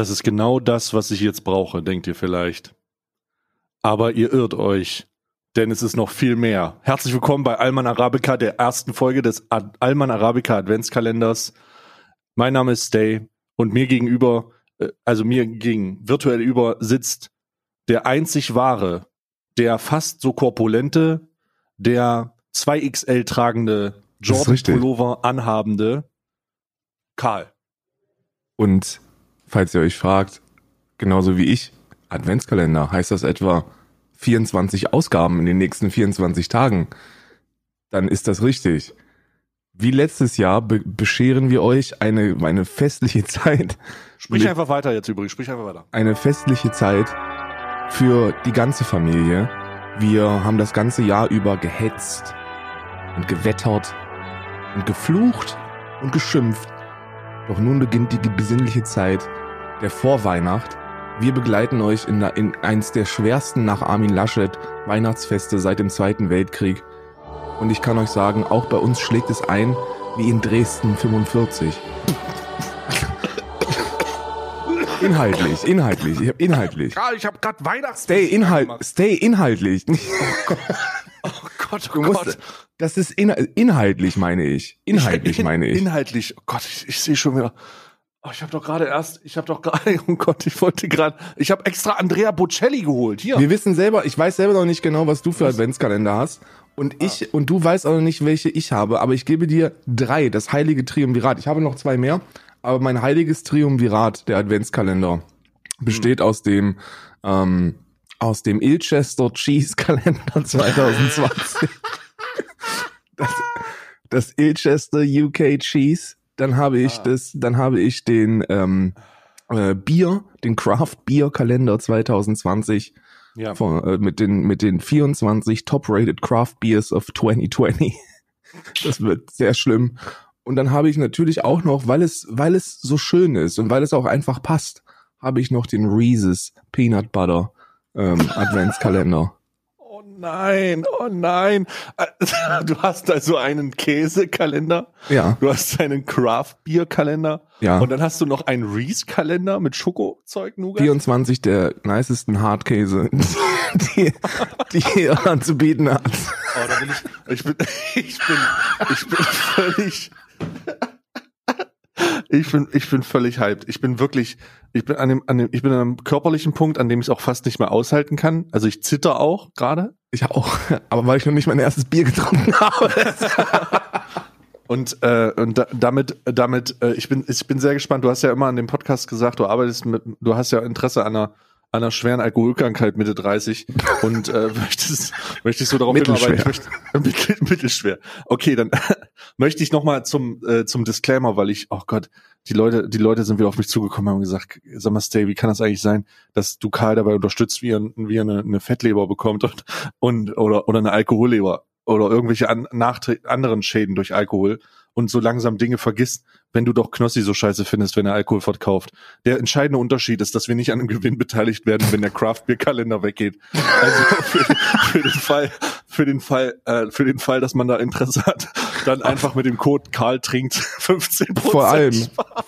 Das ist genau das, was ich jetzt brauche, denkt ihr vielleicht. Aber ihr irrt euch, denn es ist noch viel mehr. Herzlich willkommen bei Alman Arabica, der ersten Folge des Ad Alman Arabica Adventskalenders. Mein Name ist Stay und mir gegenüber, äh, also mir gegen virtuell über sitzt der einzig wahre, der fast so korpulente, der 2XL tragende Jordan Pullover anhabende Karl. Und falls ihr euch fragt, genauso wie ich, Adventskalender, heißt das etwa 24 Ausgaben in den nächsten 24 Tagen? Dann ist das richtig. Wie letztes Jahr be bescheren wir euch eine, eine festliche Zeit. Sprich einfach weiter jetzt übrigens, sprich einfach weiter. Eine festliche Zeit für die ganze Familie. Wir haben das ganze Jahr über gehetzt und gewettert und geflucht und geschimpft. Doch nun beginnt die besinnliche Zeit der Vorweihnacht. Wir begleiten euch in, in eins der schwersten nach Armin Laschet Weihnachtsfeste seit dem Zweiten Weltkrieg. Und ich kann euch sagen, auch bei uns schlägt es ein wie in Dresden 45. Inhaltlich, inhaltlich, ich hab inhaltlich. Karl, ich hab grad Weihnachts Stay inhalt, stay inhaltlich. Oh Gott, oh Gott. das ist in, inhaltlich meine ich. Inhaltlich in, meine ich. Inhaltlich. Oh Gott, ich, ich sehe schon wieder. Oh, ich habe doch gerade erst, ich habe doch gerade, oh Gott, ich wollte gerade, ich habe extra Andrea Bocelli geholt. Hier. Wir wissen selber, ich weiß selber noch nicht genau, was du für was? Adventskalender hast. Und ich, ah. und du weißt auch noch nicht, welche ich habe, aber ich gebe dir drei, das heilige Triumvirat. Ich habe noch zwei mehr, aber mein heiliges Triumvirat, der Adventskalender, besteht hm. aus dem, ähm, aus dem Ilchester Cheese Kalender 2020. das, das Ilchester UK Cheese dann habe ich ah. das, dann habe ich den ähm, äh, Bier, den Craft Beer Kalender 2020 ja. von, äh, mit den mit den 24 Top-rated Craft Beers of 2020. das wird sehr schlimm. Und dann habe ich natürlich auch noch, weil es weil es so schön ist und weil es auch einfach passt, habe ich noch den Reese's Peanut Butter ähm, Adventskalender nein, oh nein. Du hast also einen Käsekalender. Ja. Du hast einen Craft Beer Kalender. Ja. Und dann hast du noch einen Reese Kalender mit Schokozeug Nougat. 24 der nicesten Hartkäse, die, die er anzubieten hat. Oh, da bin ich, ich bin, ich bin, ich bin völlig, ich bin, ich bin völlig hyped. Ich bin wirklich, ich bin an dem, an dem, ich bin an einem körperlichen Punkt, an dem ich es auch fast nicht mehr aushalten kann. Also ich zitter auch gerade. Ich auch, aber weil ich noch nicht mein erstes Bier getrunken habe. und äh, und da, damit, damit, äh, ich bin, ich bin sehr gespannt. Du hast ja immer an dem Podcast gesagt, du arbeitest mit, du hast ja Interesse an einer einer schweren Alkoholkrankheit Mitte 30 und äh, möchtest, möchtest so darauf hinarbeiten, ich möchte, mittel, mittelschwer. Okay, dann möchte ich nochmal zum, äh, zum Disclaimer, weil ich, oh Gott, die Leute, die Leute sind wieder auf mich zugekommen und haben gesagt, sag mal, Stay, wie kann das eigentlich sein, dass du Karl dabei unterstützt, wie er, wie er eine, eine Fettleber bekommt und, und oder, oder eine Alkoholleber oder irgendwelche an, anderen Schäden durch Alkohol und so langsam Dinge vergisst, wenn du doch Knossi so scheiße findest, wenn er Alkohol verkauft. Der entscheidende Unterschied ist, dass wir nicht an einem Gewinn beteiligt werden, wenn der Craft Beer Kalender weggeht. Also für, für den Fall, für den Fall, äh, für den Fall, dass man da Interesse hat, dann einfach mit dem Code Karl trinkt 15 Vor allem,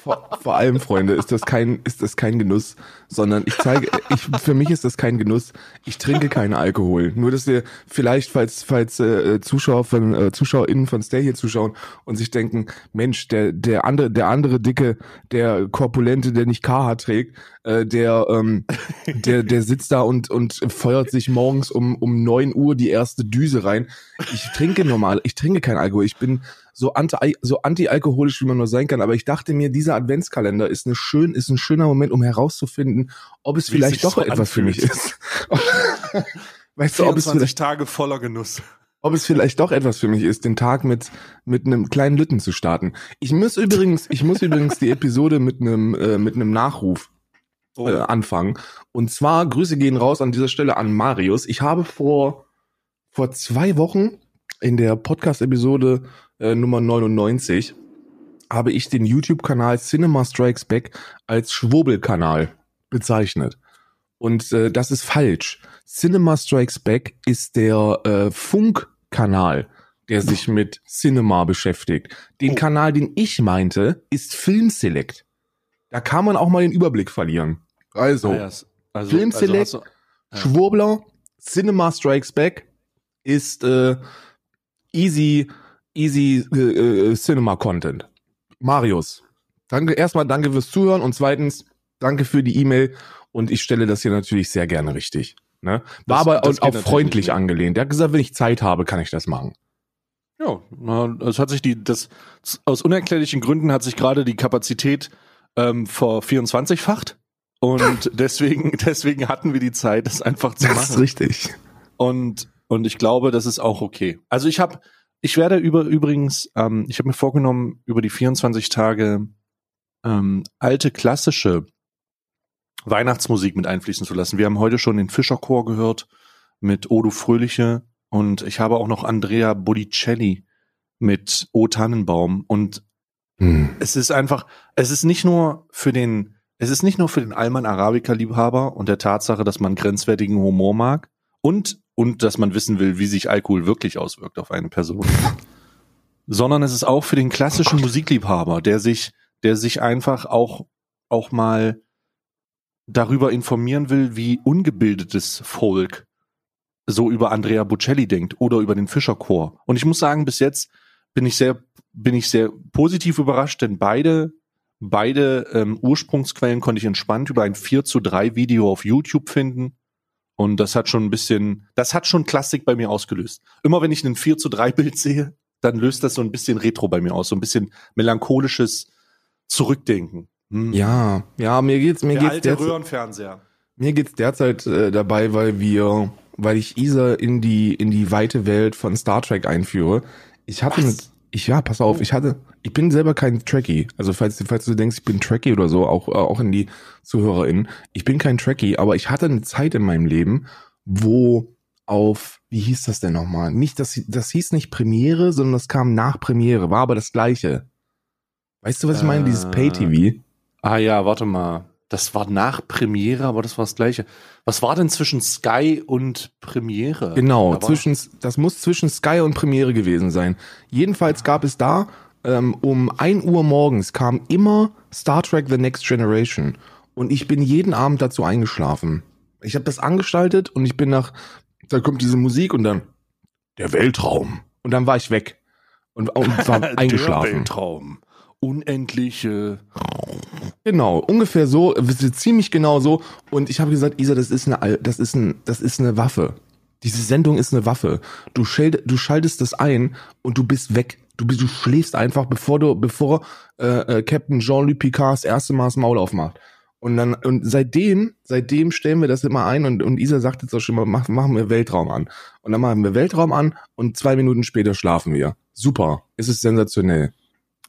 vor, vor, allem, Freunde, ist das kein, ist das kein Genuss, sondern ich zeige, ich, für mich ist das kein Genuss. Ich trinke keinen Alkohol. Nur, dass wir vielleicht, falls, falls äh, Zuschauer von, äh, ZuschauerInnen von Stay hier zuschauen und sich denken, Mensch, der, der andere, der andere Dicke, der Korpulente, der nicht KH trägt, äh, der, ähm, der, der sitzt da und, und feuert sich morgens um, um neun Uhr die erste Düse rein. Ich trinke normal, ich trinke kein Alkohol. Ich bin so anti, so anti-alkoholisch, wie man nur sein kann. Aber ich dachte mir, dieser Adventskalender ist eine schön, ist ein schöner Moment, um herauszufinden, ob es wie vielleicht doch so etwas anfühlt. für mich ist. weißt du, ob es vielleicht Tage voller Genuss ob es vielleicht doch etwas für mich ist, den Tag mit mit einem kleinen Lütten zu starten. Ich muss übrigens, ich muss übrigens die Episode mit einem äh, mit einem Nachruf oh. äh, anfangen. Und zwar Grüße gehen raus an dieser Stelle an Marius. Ich habe vor vor zwei Wochen in der Podcast-Episode äh, Nummer 99 habe ich den YouTube-Kanal Cinema Strikes Back als Schwurbelkanal bezeichnet. Und äh, das ist falsch. Cinema Strikes Back ist der äh, Funk Kanal, der sich mit Cinema beschäftigt. Den oh. Kanal, den ich meinte, ist Film Select. Da kann man auch mal den Überblick verlieren. Also, Ah, ja, s- also, Film Select. hast du- Ja. Schwurbler, Cinema Strikes Back ist äh, easy, easy äh, äh, Cinema Content. Marius, danke erstmal, danke fürs Zuhören und zweitens danke für die E-Mail und ich stelle das hier natürlich sehr gerne richtig. Ne? War Das- aber das auch freundlich angelehnt. Der hat gesagt, wenn ich Zeit habe, kann ich das machen. Ja, es hat sich die, das, aus unerklärlichen Gründen hat sich gerade die Kapazität ähm, vor 24-facht. Und deswegen, deswegen hatten wir die Zeit, das einfach zu machen. richtig. Und, und ich glaube, das ist auch okay. Also ich habe, ich werde über übrigens, ähm, ich habe mir vorgenommen, über die 24 Tage ähm, alte klassische Weihnachtsmusik mit einfließen zu lassen. Wir haben heute schon den Fischerchor gehört mit O du Fröhliche und ich habe auch noch Andrea Bodicelli mit O Tannenbaum und Hm. es ist einfach, es ist nicht nur für den, es ist nicht nur für den Alman Arabica Liebhaber und der Tatsache, dass man grenzwertigen Humor mag und, und dass man wissen will, wie sich Alkohol wirklich auswirkt auf eine Person. Sondern es ist auch für den klassischen Musikliebhaber, der sich, der sich einfach auch, auch mal darüber informieren will, wie ungebildetes Volk so über Andrea Bocelli denkt oder über den Fischerchor. Und ich muss sagen, bis jetzt bin ich sehr, bin ich sehr positiv überrascht, denn beide, beide ähm, Ursprungsquellen konnte ich entspannt über ein 4 zu 3 Video auf YouTube finden. Und das hat schon ein bisschen, das hat schon Klassik bei mir ausgelöst. Immer wenn ich ein 4 zu 3 Bild sehe, dann löst das so ein bisschen Retro bei mir aus, so ein bisschen melancholisches Zurückdenken. Hm. Ja, ja, mir geht's, mir Der geht's alte derzeit, Röhrenfernseher. mir geht's derzeit äh, dabei, weil wir, weil ich Isa in die in die weite Welt von Star Trek einführe. Ich hatte, Was? mit, ich ja, pass auf, ich hatte, ich bin selber kein Trekkie. Also falls, falls du denkst, ich bin Trekkie oder so, auch äh, auch in die ZuhörerInnen, ich bin kein Trekkie, aber ich hatte eine Zeit in meinem Leben, wo auf, wie hieß das denn nochmal? Nicht, das, das hieß nicht Premiere, sondern das kam nach Premiere, war aber das gleiche. Weißt du, was ich meine? Dieses Äh, Pay-TV. Ah ja, warte mal. Das war nach Premiere, aber das war das gleiche. Was war denn zwischen Sky und Premiere? Genau, Da zwischen, das muss zwischen Sky und Premiere gewesen sein. Jedenfalls gab es da ähm, um 1 Uhr morgens kam immer Star Trek The Next Generation. Und ich bin jeden Abend dazu eingeschlafen. Ich habe das angestaltet und ich bin nach, da kommt diese Musik und dann der Weltraum. Und dann war ich weg und, und war Der eingeschlafen. Weltraum. Unendliche. Genau, ungefähr so, ziemlich genau so. Und ich habe gesagt, Isa, das ist eine, das ist ein, das ist eine Waffe. Diese Sendung ist eine Waffe. Du, schalt, du schaltest das ein und du bist weg. Du, du schläfst einfach, bevor du, bevor äh, äh, Captain Jean-Luc Picard das erste Mal das Maul aufmacht. Und dann, und seitdem, seitdem stellen wir das immer ein und, und Isa sagt jetzt auch schon mal, mach, machen wir Weltraum an. Und dann machen wir Weltraum an und zwei Minuten später schlafen wir. Super. Es ist sensationell.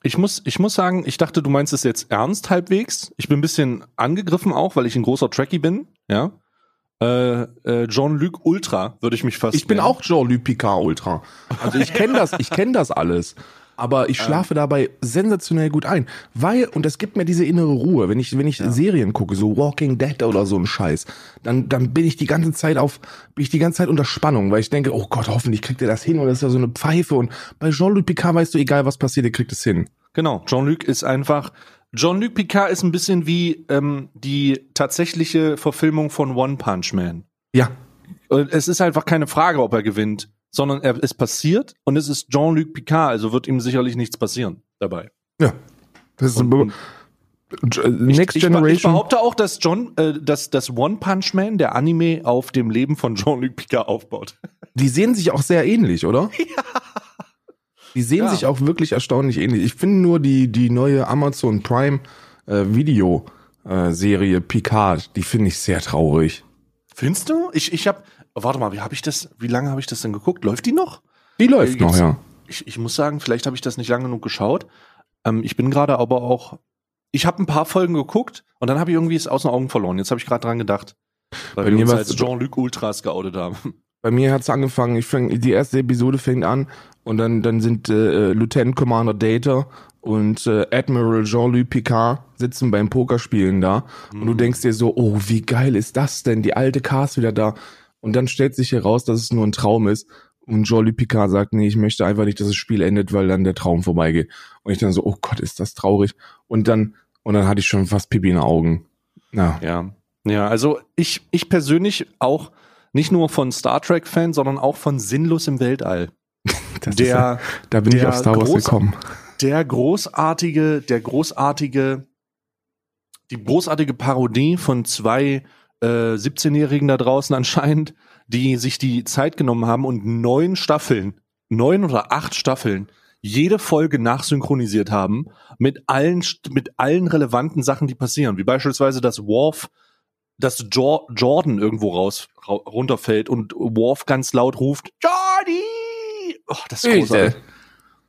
Ich muss, ich muss sagen, ich dachte, du meinst es jetzt ernst halbwegs. Ich bin ein bisschen angegriffen auch, weil ich ein großer Trekkie bin. Ja. Äh, äh, Jean-Luc Ultra würde ich mich fast. Ich bin nennen. auch Jean-Luc Picard Ultra. Also ich kenne das, ich kenne das alles. Aber ich schlafe dabei sensationell gut ein. Weil, und das gibt mir diese innere Ruhe, wenn ich, wenn ich Serien gucke, so Walking Dead oder so ein Scheiß, dann, dann bin ich die ganze Zeit auf, bin ich die ganze Zeit unter Spannung, weil ich denke, oh Gott, hoffentlich kriegt er das hin oder ist ja so eine Pfeife. Und bei Jean-Luc Picard weißt du, egal was passiert, er kriegt es hin. Genau, Jean-Luc ist einfach. Jean-Luc Picard ist ein bisschen wie ähm, die tatsächliche Verfilmung von One Punch Man. Ja. Und es ist einfach keine Frage, ob er gewinnt, sondern er, es passiert und es ist Jean-Luc Picard, also wird ihm sicherlich nichts passieren dabei. Ja. Das ist Und- und Äh, Next ich, ich, ich Generation. behaupte auch, dass John, äh, dass das One Punch Man, der Anime, auf dem Leben von Jean-Luc Picard aufbaut. Die sehen sich auch sehr ähnlich, oder? Die sehen Ja. sich auch wirklich erstaunlich ähnlich. Ich finde nur die, die neue Amazon Prime äh, Video äh, Serie Picard, die finde ich sehr traurig. Findest du? Ich, ich hab, warte mal, wie habe ich das, wie lange habe ich das denn geguckt? Läuft die noch? Die läuft Äh, noch, ja. Ich, ich muss sagen, vielleicht habe ich das nicht lange genug geschaut. Ähm, ich bin gerade aber auch, ich habe ein paar Folgen geguckt und dann habe ich irgendwie es aus den Augen verloren. Jetzt habe ich gerade dran gedacht. Weil Bei wir mir uns als Jean-Luc Ultras geoutet haben. Bei mir hat's angefangen, ich fäng, die erste Episode fängt an und dann, dann sind äh, Lieutenant Commander Data und äh, Admiral Jean-Luc Picard sitzen beim Pokerspielen da und du denkst dir so, oh, wie geil ist das denn? Die alte Cast wieder da. Und dann stellt sich heraus, dass es nur ein Traum ist. Und Jean-Luc Picard sagt, nee, ich möchte einfach nicht, dass das Spiel endet, weil dann der Traum vorbeigeht. Und ich dann so, oh Gott, ist das traurig. Und dann, Und dann hatte ich schon fast Pipi in den Augen. Ja. Ja. Ja, also ich, ich persönlich auch nicht nur von Star Trek Fan, sondern auch von Sinnlos im Weltall. Der- ist da bin ich der auf Star Wars groß- gekommen. Der großartige, der großartige, die großartige Parodie von zwei äh, 17-Jährigen da draußen anscheinend, die sich die Zeit genommen haben und neun Staffeln, neun oder acht Staffeln, jede Folge nachsynchronisiert haben mit allen, mit allen relevanten Sachen, die passieren, wie beispielsweise, dass Worf, dass Jor Jordan irgendwo raus ra runterfällt und Worf ganz laut ruft, Jordi! Oh, das ist großartig.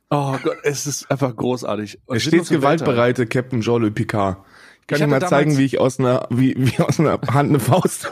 Oh Gott, es ist einfach großartig. Und stets im Weltall. gewaltbereite Captain Jean-Luc Picard. Ich kann Ich dir mal zeigen, wie ich aus einer, wie, wie aus einer Hand eine Faust.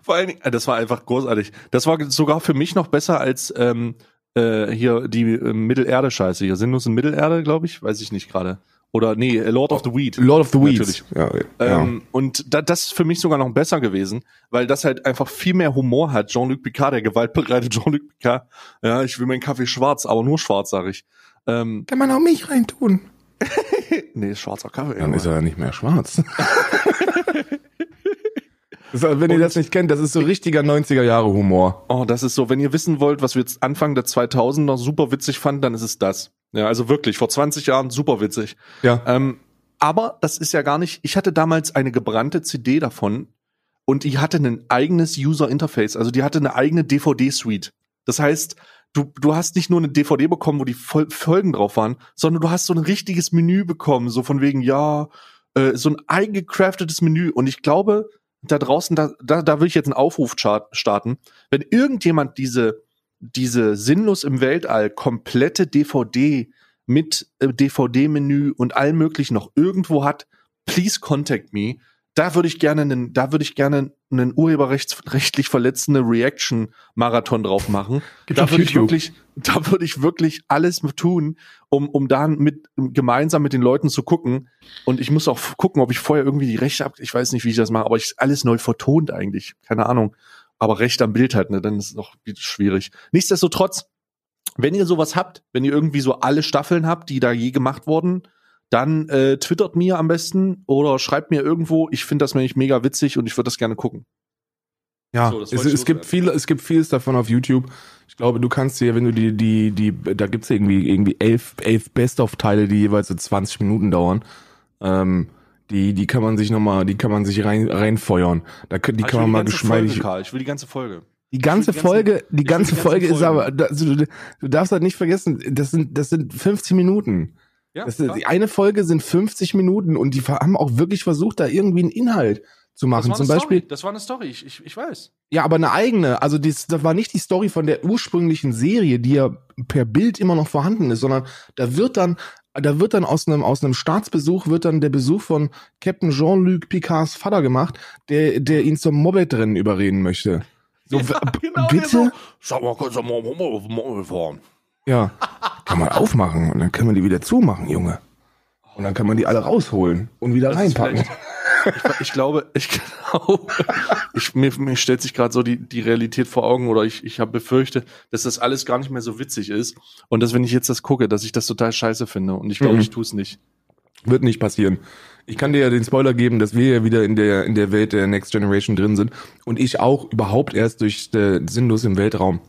Vor allen Dingen, das war einfach großartig. Das war sogar für mich noch besser als ähm, äh, hier die äh, Mittelerde-Scheiße. Hier Sinnlos in Mittelerde, glaube ich, weiß ich nicht gerade. Oder nee, Lord of the Weed. Lord of the Weeds. Natürlich. Ja, ja. Ähm, und da, das ist für mich sogar noch besser gewesen, weil das halt einfach viel mehr Humor hat. Jean-Luc Picard, der gewaltbereite Jean-Luc Picard. Ja, ich will meinen Kaffee schwarz, aber nur schwarz, sag ich. Ähm, Kann man auch mich reintun? nee, schwarzer Kaffee. Dann Junge. ist er nicht mehr schwarz. ist, wenn ihr Und- das nicht kennt, das ist so richtiger 90er Jahre Humor. Oh, das ist so, wenn ihr wissen wollt, was wir jetzt Anfang der 2000er super witzig fanden, dann ist es das. Ja, also wirklich, vor 20 Jahren super witzig. Ja. Ähm, aber das ist ja gar nicht, ich hatte damals eine gebrannte CD davon und die hatte ein eigenes User Interface, also die hatte eine eigene DVD-Suite. Das heißt, du, du hast nicht nur eine DVD bekommen, wo die Fol Folgen drauf waren, sondern du hast so ein richtiges Menü bekommen, so von wegen, ja, äh, so ein eingecraftetes Menü. Und ich glaube, da draußen, da, da, da will ich jetzt einen Aufruf starten. Wenn irgendjemand diese, diese sinnlos im Weltall komplette DVD mit äh, DVD-Menü und allem möglichen noch irgendwo hat, please contact me. Da würde ich gerne einen, da würde ich gerne einen urheberrechtsrechtlich verletzende Reaction-Marathon drauf machen. Gibt's da würde ich wirklich, da würde ich wirklich alles tun, um, um dann mit, gemeinsam mit den Leuten zu gucken. Und ich muss auch gucken, ob ich vorher irgendwie die Rechte hab. Ich weiß nicht, wie ich das mache, aber ich alles neu vertont eigentlich. Keine Ahnung. Aber Recht am Bild halt, ne, dann ist es noch schwierig. Nichtsdestotrotz, wenn ihr sowas habt, wenn ihr irgendwie so alle Staffeln habt, die da je gemacht wurden, dann äh, twittert mir am besten oder schreibt mir irgendwo. Ich finde das nämlich mega witzig und ich würde das gerne gucken. Ja, So, es, es gibt viele, es gibt vieles davon auf YouTube. Ich glaube, du kannst dir, wenn du die, die, die, da gibt's irgendwie, irgendwie elf, elf Best-of-Teile, die jeweils so 20 Minuten dauern. Ähm, die, die kann man sich nochmal, die kann man sich rein, reinfeuern. Da, die ich kann man mal ganze geschmeidig. Folge, Karl. Ich will die ganze Folge. Die ganze die Folge, ganzen- die ganze die Folge ist aber, da- also, du, du darfst halt nicht vergessen, das sind, das sind 50 Minuten. Ja, Das die eine Folge sind 50 Minuten und die haben auch wirklich versucht, da irgendwie einen Inhalt zu machen. Zum Beispiel, Story. Das war eine Story. Ich, ich, ich weiß. ja, aber eine eigene. Also dies, das war nicht die Story von der ursprünglichen Serie, die ja per Bild immer noch vorhanden ist, sondern da wird dann, da wird dann aus einem aus einem Staatsbesuch wird dann der Besuch von Captain Jean-Luc Picards Vater gemacht, der der ihn zum Moped-Rennen überreden möchte. So, w- genau, bitte? Sag mal, kannst du mal mal- mal fahren? Ja, kann man aufmachen und dann kann man die wieder zumachen, Junge. Und dann kann man die alle rausholen und wieder Das reinpacken. Ich, ich glaube, ich glaube, ich, mir, mir stellt sich gerade so die, die Realität vor Augen oder ich, ich habe befürchte, dass das alles gar nicht mehr so witzig ist und dass wenn ich jetzt das gucke, dass ich das total scheiße finde und ich glaube, Mhm. ich tue es nicht. Wird nicht passieren. Ich kann dir ja den Spoiler geben, dass wir ja wieder in der, in der Welt der Next Generation drin sind und ich auch überhaupt erst durch äh, Sinnlos im Weltraum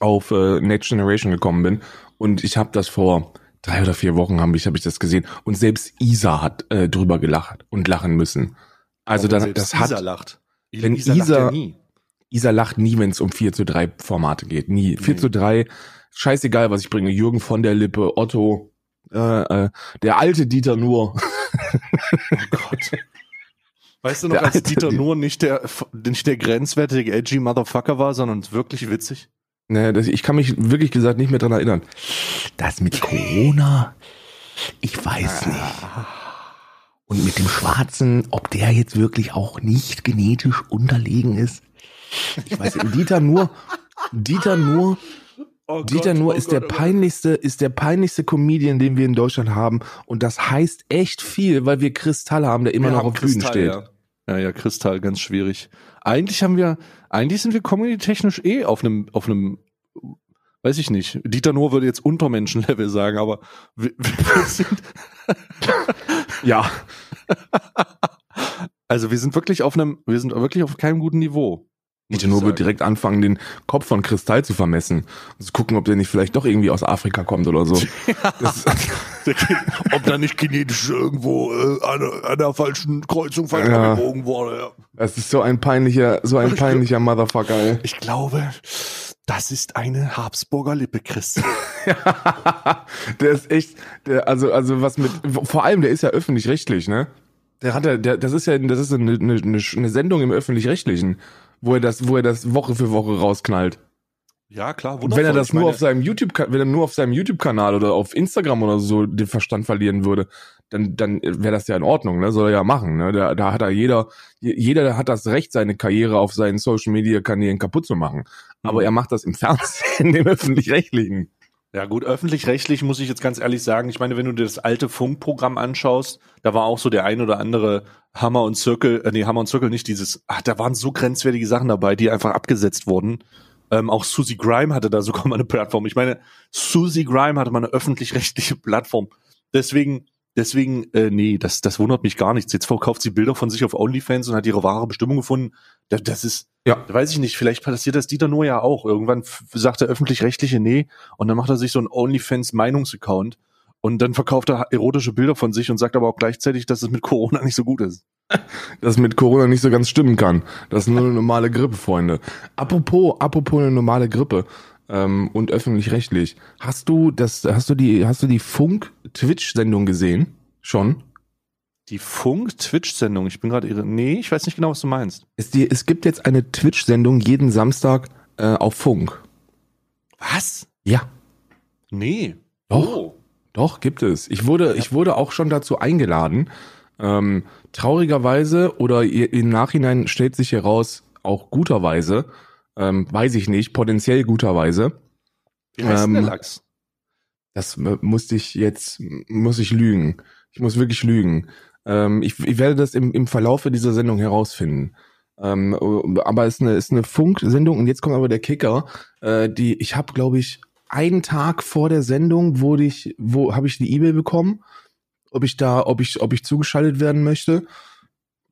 auf äh, Next Generation gekommen bin und ich habe das vor drei oder vier Wochen habe ich, hab ich das gesehen und selbst Isa hat äh, drüber gelacht und lachen müssen. Also dann, das hat, Isa lacht. Wenn Isa, lacht ja Isa- nie. Isa lacht nie, wenn es um 4 zu 3 Formate geht. Nie. 4 Nee. zu 3, scheißegal, was ich bringe. Jürgen von der Lippe, Otto, äh, äh, der alte Dieter Nur. Oh Gott. Weißt du noch, Der als Dieter Di- nur nicht der, nicht der grenzwertige edgy Motherfucker war, sondern wirklich witzig? Ne, das, ich kann mich wirklich gesagt nicht mehr dran erinnern. Das mit Corona, ich weiß nicht. Und mit dem Schwarzen, ob der jetzt wirklich auch nicht genetisch unterlegen ist. Ich weiß, Dieter nur, Dieter nur, Oh Dieter Gott, nur oh ist Gott, der oh Gott. peinlichste, ist der peinlichste Comedian, den wir in Deutschland haben. Und das heißt echt viel, weil wir Kristall haben, der immer Wir noch auf Bühnen Kristall, steht. Ja. Ja, ja, Kristall, ganz schwierig. Eigentlich haben wir, eigentlich sind wir comedy-technisch eh auf einem, auf einem weiß ich nicht. Dieter Nuhr würde jetzt Untermenschenlevel sagen, aber wir, wir sind Ja. also wir sind wirklich auf einem, wir sind wirklich auf keinem guten Niveau. Ich Nuhr sagen. direkt anfangen, den Kopf von Kristall zu vermessen. Und zu gucken, ob der nicht vielleicht doch irgendwie aus Afrika kommt oder so. Das, Ob da nicht genetisch irgendwo äh, an, an der falschen Kreuzung falsch Ja. abgebogen wurde. Ja. das ist so ein peinlicher, so ein peinlicher Motherfucker, ey. Ich glaube, das ist eine Habsburger Lippe, Chris. der ist echt, der, also, also was mit, vor allem, der ist ja öffentlich-rechtlich, ne? Der hat ja, der, das ist ja, das ist eine, eine, eine Sendung im öffentlich-rechtlichen, wo er das, wo er das Woche für Woche rausknallt. Ja, klar, Und wenn er das nur auf seinem YouTube, wenn er nur auf seinem YouTube-Kanal oder auf Instagram oder so den Verstand verlieren würde, dann, dann wäre das ja in Ordnung, ne? Soll er ja machen, ne? Da, da hat er jeder, jeder hat das Recht, seine Karriere auf seinen Social Media Kanälen kaputt zu machen. Aber Mhm. er macht das im Fernsehen, im öffentlich-rechtlichen. Ja gut, öffentlich-rechtlich muss ich jetzt ganz ehrlich sagen, ich meine, wenn du dir das alte Funkprogramm anschaust, da war auch so der ein oder andere Hammer und Zirkel, äh, nee, Hammer und Zirkel nicht dieses, ach, da waren so grenzwertige Sachen dabei, die einfach abgesetzt wurden. Ähm, auch Susie Grime hatte da sogar mal eine Plattform. Ich meine, Susie Grime hatte mal eine öffentlich-rechtliche Plattform. Deswegen, deswegen, äh, nee, das, das wundert mich gar nichts. Jetzt verkauft sie Bilder von sich auf OnlyFans und hat ihre wahre Bestimmung gefunden. Das, ist, Ja. weiß ich nicht, vielleicht passiert das Dieter nur ja auch. Irgendwann sagt der öffentlich-rechtliche nee und dann macht er sich so einen OnlyFans-Meinungsaccount und dann verkauft er erotische Bilder von sich und sagt aber auch gleichzeitig, dass es mit Corona nicht so gut ist. dass mit Corona nicht so ganz stimmen kann. Das ist nur eine normale Grippe, Freunde. Apropos, apropos eine normale Grippe ähm, und öffentlich-rechtlich. Hast du das, hast du die, hast du die Funk-Twitch-Sendung gesehen? Schon? Die Funk-Twitch-Sendung, ich bin gerade irre. Nee, ich weiß nicht genau, was du meinst. Es, die, es gibt jetzt eine Twitch-Sendung jeden Samstag äh, auf Funk. Was? Ja. Nee. Doch. Oh. Doch, gibt es. Ich wurde, ich wurde auch schon dazu eingeladen. Ähm, traurigerweise oder im Nachhinein stellt sich heraus, auch guterweise, ähm, weiß ich nicht, potenziell guterweise. Wie heißt denn der Ähm, Lachs? Das äh, musste ich jetzt, muss ich lügen. Ich muss wirklich lügen. Ähm, ich, ich werde das im, im Verlaufe dieser Sendung herausfinden. Ähm, aber es ist eine, ist eine Funksendung und jetzt kommt aber der Kicker. Äh, die, ich habe, glaube ich, einen Tag vor der Sendung wurde ich, wo habe ich die E-Mail bekommen, ob ich da, ob ich, ob ich zugeschaltet werden möchte.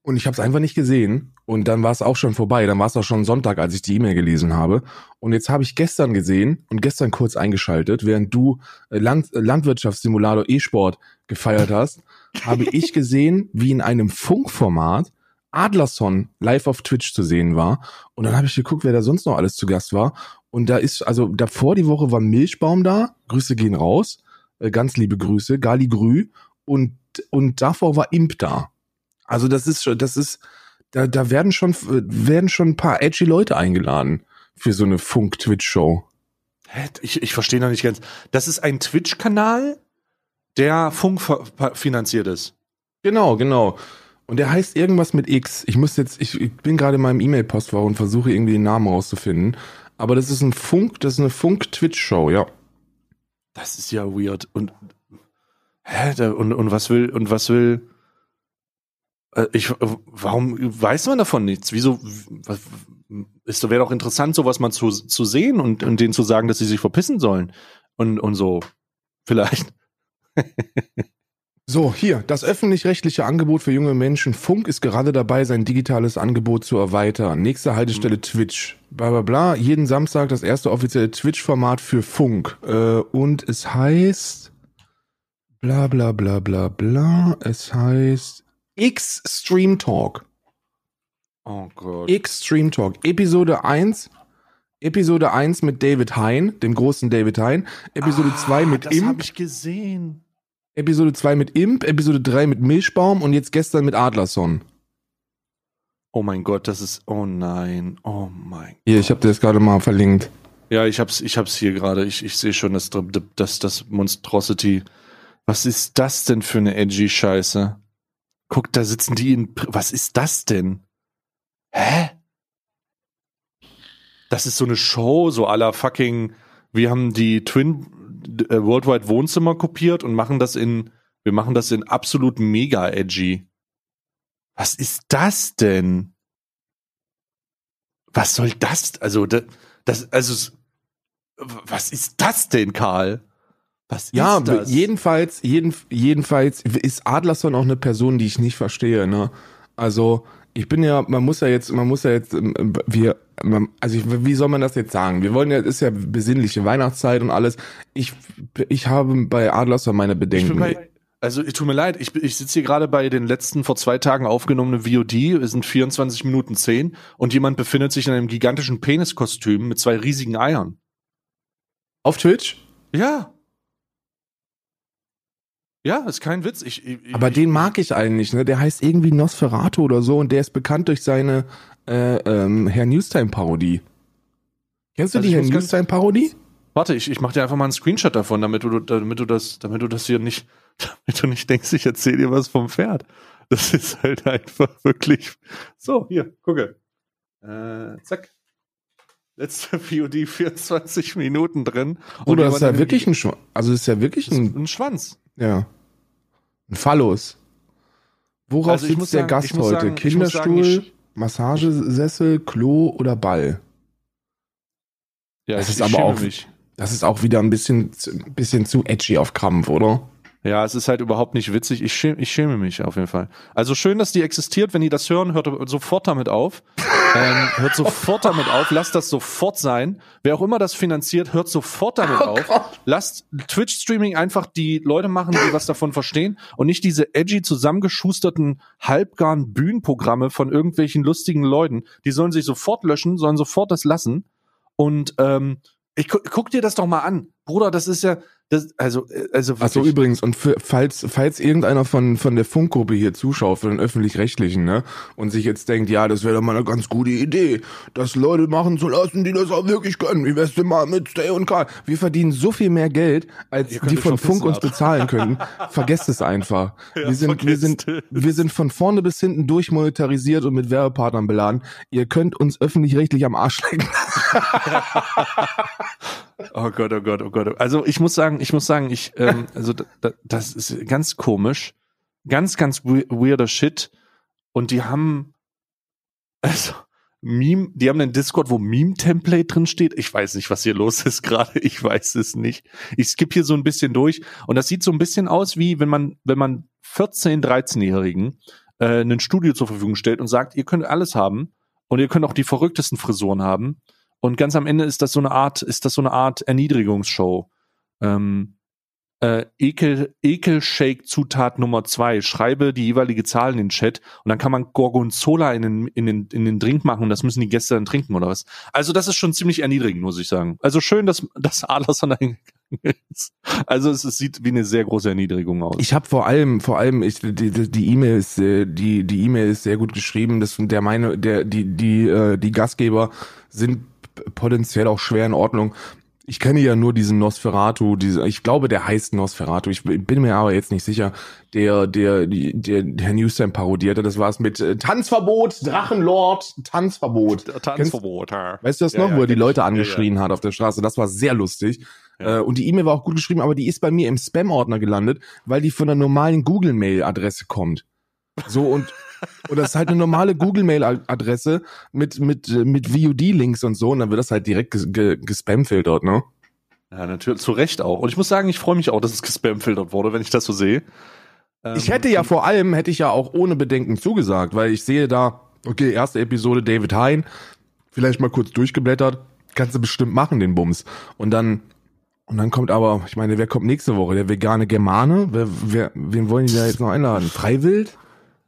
Und ich habe es einfach nicht gesehen. Und dann war es auch schon vorbei. Dann war es auch schon Sonntag, als ich die E-Mail gelesen habe. Und jetzt habe ich gestern gesehen und gestern kurz eingeschaltet, während du äh, Land, Landwirtschaftssimulator E-Sport gefeiert hast, habe ich gesehen, wie in einem Funkformat Adlerson live auf Twitch zu sehen war. Und dann habe ich geguckt, wer da sonst noch alles zu Gast war. Und da ist, also davor die Woche war Milchbaum da. Grüße gehen raus. Äh, ganz liebe Grüße. Gali Grü. Und, und davor war Imp da. Also das ist schon, das ist, da, da werden schon, werden schon ein paar edgy Leute eingeladen für so eine Funk-Twitch-Show. Ich, ich verstehe noch nicht ganz. Das ist ein Twitch-Kanal, der Funk ver- ver- finanziert ist. Genau, genau. Und der heißt irgendwas mit X. Ich muss jetzt, ich, ich bin gerade in meinem E-Mail-Postfach und versuche irgendwie den Namen rauszufinden. Aber das ist ein Funk, das ist eine Funk-Twitch-Show, ja. Das ist ja weird. Und hä? Und, und was will und was will? Äh, ich, warum weiß man davon nichts? Wieso? Was, ist wäre doch interessant, sowas mal zu, zu sehen und, und denen zu sagen, dass sie sich verpissen sollen und und so. Vielleicht. So, hier, das öffentlich-rechtliche Angebot für junge Menschen. Funk ist gerade dabei, sein digitales Angebot zu erweitern. Nächste Haltestelle Twitch. Bla bla bla. Jeden Samstag das erste offizielle Twitch-Format für Funk. Äh, und es heißt. Bla bla bla bla bla. Es heißt X Stream Talk. Oh Gott. X Stream Talk. Episode 1. Episode 1 mit David Hein, dem großen David Hein. Episode 2 mit Ah, Das habe Imp. ich gesehen. Episode 2 mit Imp. Episode 3 mit Milchbaum und jetzt gestern mit Adlerson. Oh mein Gott, das ist. Oh nein. Oh mein. Hier, ich habe dir das gerade mal verlinkt. Ja, ich hab's, ich hab's hier gerade. Ich, ich sehe schon das, das, das Monstrosity. Was ist das denn für eine edgy Scheiße? Guck, da sitzen die in. Was ist das denn? Hä? Das ist so eine Show, so aller fucking. Wir haben die Twin Worldwide Wohnzimmer kopiert und machen das in. Wir machen das in absolut mega edgy. Was ist das denn? Was soll das? Also, das, das also, Was ist das denn, Karl? Was ja, ist das? jedenfalls, jeden, jedenfalls ist Adlerson auch eine Person, die ich nicht verstehe, ne? Also, ich bin ja, man muss ja jetzt, man muss ja jetzt, ähm, wir, also ich, wie soll man das jetzt sagen? Wir wollen ja, ist ja besinnliche Weihnachtszeit und alles. Ich, ich habe bei Adlerson meine Bedenken. Bei, also, tut mir leid, ich, ich sitze hier gerade bei den letzten vor zwei Tagen aufgenommenen VOD, es sind 24 Minuten 10 und jemand befindet sich in einem gigantischen Peniskostüm mit zwei riesigen Eiern. Auf Twitch? Ja. Ja, ist kein Witz. Ich, ich, Aber den mag ich eigentlich, ne? Der heißt irgendwie Nosferatu oder so und der ist bekannt durch seine äh, ähm, Herr Newstime-Parodie. Kennst du also die Herr Newstime-Parodie? Warte, ich, ich mach dir einfach mal einen Screenshot davon, damit du, damit du das, damit du das hier nicht, damit du nicht denkst, ich erzähle dir was vom Pferd. Das ist halt einfach wirklich. So, hier, gucke. Äh, zack. Letzte VOD 24 Minuten drin. Oder ist ja wirklich ein Schwanz. Also ist ja wirklich ein, ein Schwanz. Ja. Ein Phallus. Worauf also sitzt der sagen, Gast heute? Sagen, Kinderstuhl, sagen, Massagesessel, Klo oder Ball? Ja, das ist aber auch, mich. das ist auch wieder ein bisschen, ein bisschen zu edgy auf Krampf, oder? Ja, es ist halt überhaupt nicht witzig. Ich schäme, ich schäme mich auf jeden Fall. Also schön, dass die existiert. Wenn die das hören, hört sofort damit auf. ähm, hört sofort damit auf. Lasst das sofort sein. Wer auch immer das finanziert, hört sofort damit oh auf. Gott. Lasst Twitch-Streaming einfach die Leute machen, die was davon verstehen und nicht diese edgy zusammengeschusterten, halbgaren Bühnenprogramme von irgendwelchen lustigen Leuten. Die sollen sich sofort löschen, sollen sofort das lassen. Und ähm, ich gu guck dir das doch mal an. Bruder, das ist ja, das, also, äh, also Ach so, übrigens, und für, falls, falls irgendeiner von, von der Funkgruppe hier zuschaut, von den Öffentlich-Rechtlichen, ne, und sich jetzt denkt, ja, das wäre doch mal eine ganz gute Idee, das Leute machen zu lassen, die das auch wirklich können. Wie wär's denn mal mit Stay und Karl? Wir verdienen so viel mehr Geld, als die von Funk uns bezahlen können. Vergesst es einfach. Ja, wir sind, wir sind, wir sind von vorne bis hinten durchmonetarisiert und mit Werbepartnern beladen. Ihr könnt uns öffentlich-rechtlich am Arsch lecken. oh Gott, oh Gott, oh Gott. Also ich muss sagen, ich muss sagen, ich, ähm, also da, das ist ganz komisch, ganz, ganz weirder Shit. Und die haben, also Meme, die haben einen Discord, wo Meme-Template drin steht. Ich weiß nicht, was hier los ist gerade. Ich weiß es nicht. Ich skippe hier so ein bisschen durch und das sieht so ein bisschen aus wie, wenn man, wenn man 14, 13-Jährigen äh, ein Studio zur Verfügung stellt und sagt, ihr könnt alles haben und ihr könnt auch die verrücktesten Frisuren haben. Und ganz am Ende ist das so eine Art, ist das so eine Art Erniedrigungsshow. Ähm, äh, Ekel, Ekelshake-Zutat Nummer zwei. Schreibe die jeweilige Zahl in den Chat und dann kann man Gorgonzola in den, in den, in den Drink machen und das müssen die Gäste dann trinken oder was. Also das ist schon ziemlich erniedrigend, muss ich sagen. Also schön, dass, dass Adlerson eingegangen ist. Also es, es sieht wie eine sehr große Erniedrigung aus. Ich habe vor allem, vor allem, ich, die, die E-Mail ist, äh, die, die E-Mail ist sehr gut geschrieben. Das, der meine, der, die, die, äh, die Gastgeber sind potenziell auch schwer in Ordnung. Ich kenne ja nur diesen Nosferatu, diese, ich glaube, der heißt Nosferatu. Ich bin mir aber jetzt nicht sicher. Der, der, der, der Newstime parodierte, das war es mit äh, Tanzverbot, Drachenlord, Tanzverbot. Tanzverbot, ja. Weißt du das ja, noch, ja, wo er die Leute angeschrien ja, hat auf der Straße? Das war sehr lustig. Äh, und die E-Mail war auch gut geschrieben, aber die ist bei mir im Spam-Ordner gelandet, weil die von einer normalen Google-Mail-Adresse kommt. So und und das ist halt eine normale Google-Mail-Adresse mit, mit, mit VOD-Links und so. Und dann wird das halt direkt gespamfiltert, ne? Ja, natürlich, zu Recht auch. Und ich muss sagen, ich freue mich auch, dass es gespamfiltert wurde, wenn ich das so sehe. ich hätte ja ähm, vor allem, hätte ich ja auch ohne Bedenken zugesagt, weil ich sehe da, okay, erste Episode David Hein, vielleicht mal kurz durchgeblättert, kannst du bestimmt machen, den Bums. Und dann, und dann kommt aber, ich meine, wer kommt nächste Woche? Der vegane Germane? Wer, wer, wen wollen die da jetzt noch einladen? Freiwild?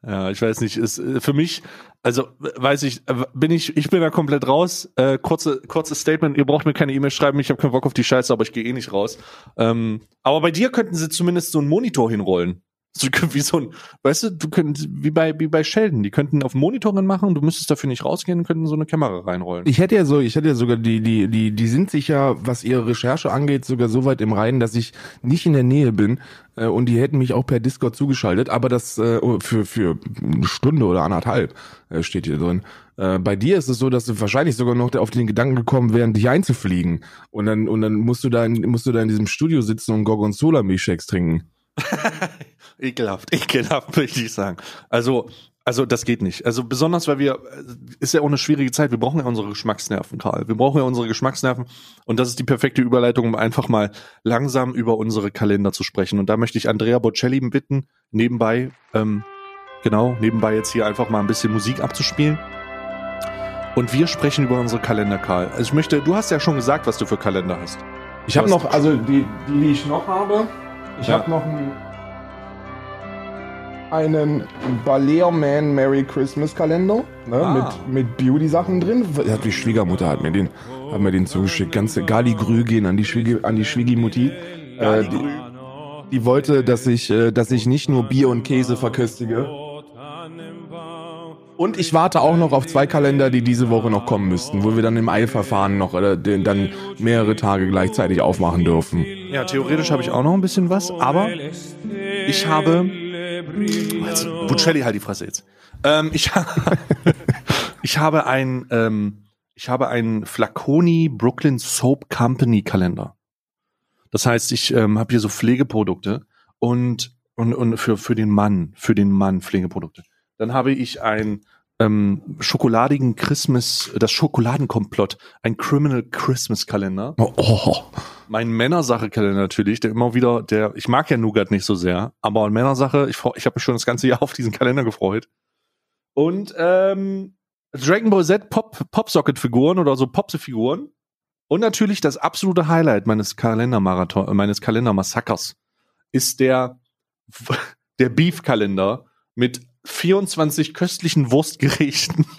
Ja, ich weiß nicht, ist äh, für mich, also weiß ich, äh, bin ich, ich bin da komplett raus. Äh, kurze, kurzes Statement, ihr braucht mir keine E-Mail schreiben, ich habe keinen Bock auf die Scheiße, aber ich gehe eh nicht raus. Ähm, aber bei dir könnten sie zumindest so einen Monitor hinrollen. So, wie so ein, weißt du, du könntest, wie bei, wie bei Sheldon, die könnten auf Monitoren machen, du müsstest dafür nicht rausgehen und könnten so eine Kamera reinrollen. Ich hätte ja so, ich hätte ja sogar die, die, die, die sind sich ja, was ihre Recherche angeht, sogar so weit im Reinen, dass ich nicht in der Nähe bin, äh, und die hätten mich auch per Discord zugeschaltet, aber das, äh, für, für eine Stunde oder anderthalb, äh, steht hier drin. Äh, bei dir ist es so, dass du wahrscheinlich sogar noch auf den Gedanken gekommen wären, dich einzufliegen. Und dann, und dann musst du da in, musst du da in diesem Studio sitzen und Gorgonzola Milchshakes trinken. ekelhaft, ekelhaft, möchte ich sagen. Also, Also das geht nicht. Also besonders, weil wir, ist ja auch eine schwierige Zeit. Wir brauchen ja unsere Geschmacksnerven, Karl. Wir brauchen ja unsere Geschmacksnerven. Und das ist die perfekte Überleitung, um einfach mal langsam über unsere Kalender zu sprechen. Und da möchte ich Andrea Bocelli bitten, nebenbei, ähm, genau, nebenbei jetzt hier einfach mal ein bisschen Musik abzuspielen. Und wir sprechen über unsere Kalender, Karl. Also ich möchte, du hast ja schon gesagt, was du für Kalender hast. Ich habe noch, also die, die, die ich noch habe, ich Ja. habe noch einen, einen Ballerman Merry Christmas Kalender ne, Ah. mit, mit Beauty-Sachen drin. Ja, Die Schwiegermutter hat mir den, hat mir den zugeschickt. Ganze Gali Grü gehen an die, Schwiegi, an die Schwiegimutti. Äh, die, die wollte, dass ich, äh, dass ich nicht nur Bier und Käse verköstige. Und ich warte auch noch auf zwei Kalender, die diese Woche noch kommen müssten, wo wir dann im Eilverfahren noch äh, den, dann mehrere Tage gleichzeitig aufmachen dürfen. Ja, theoretisch habe ich auch noch ein bisschen was, aber ich habe. Bucelli, halt die Fresse jetzt. Ähm, ich, ha ich habe ein, ähm, ich habe einen Flaconi Brooklyn Soap Company Kalender. Das heißt, ich ähm, habe hier so Pflegeprodukte und und und für für den Mann, für den Mann Pflegeprodukte. Dann habe ich ein ähm, schokoladigen Christmas, das Schokoladenkomplott, ein Criminal Christmas Kalender Oh, oh. mein Männersache-Kalender natürlich, der immer wieder, der, ich mag ja Nougat nicht so sehr, aber Männersache, ich, ich habe mich schon das ganze Jahr auf diesen Kalender gefreut. Und ähm, Dragon Ball Z Pop, Popsocket-Figuren oder so Popse-Figuren. Und natürlich das absolute Highlight meines Kalendermarathon, äh, meines Kalendermassakers ist der, der Beef-Kalender mit 24 köstlichen Wurstgerichten.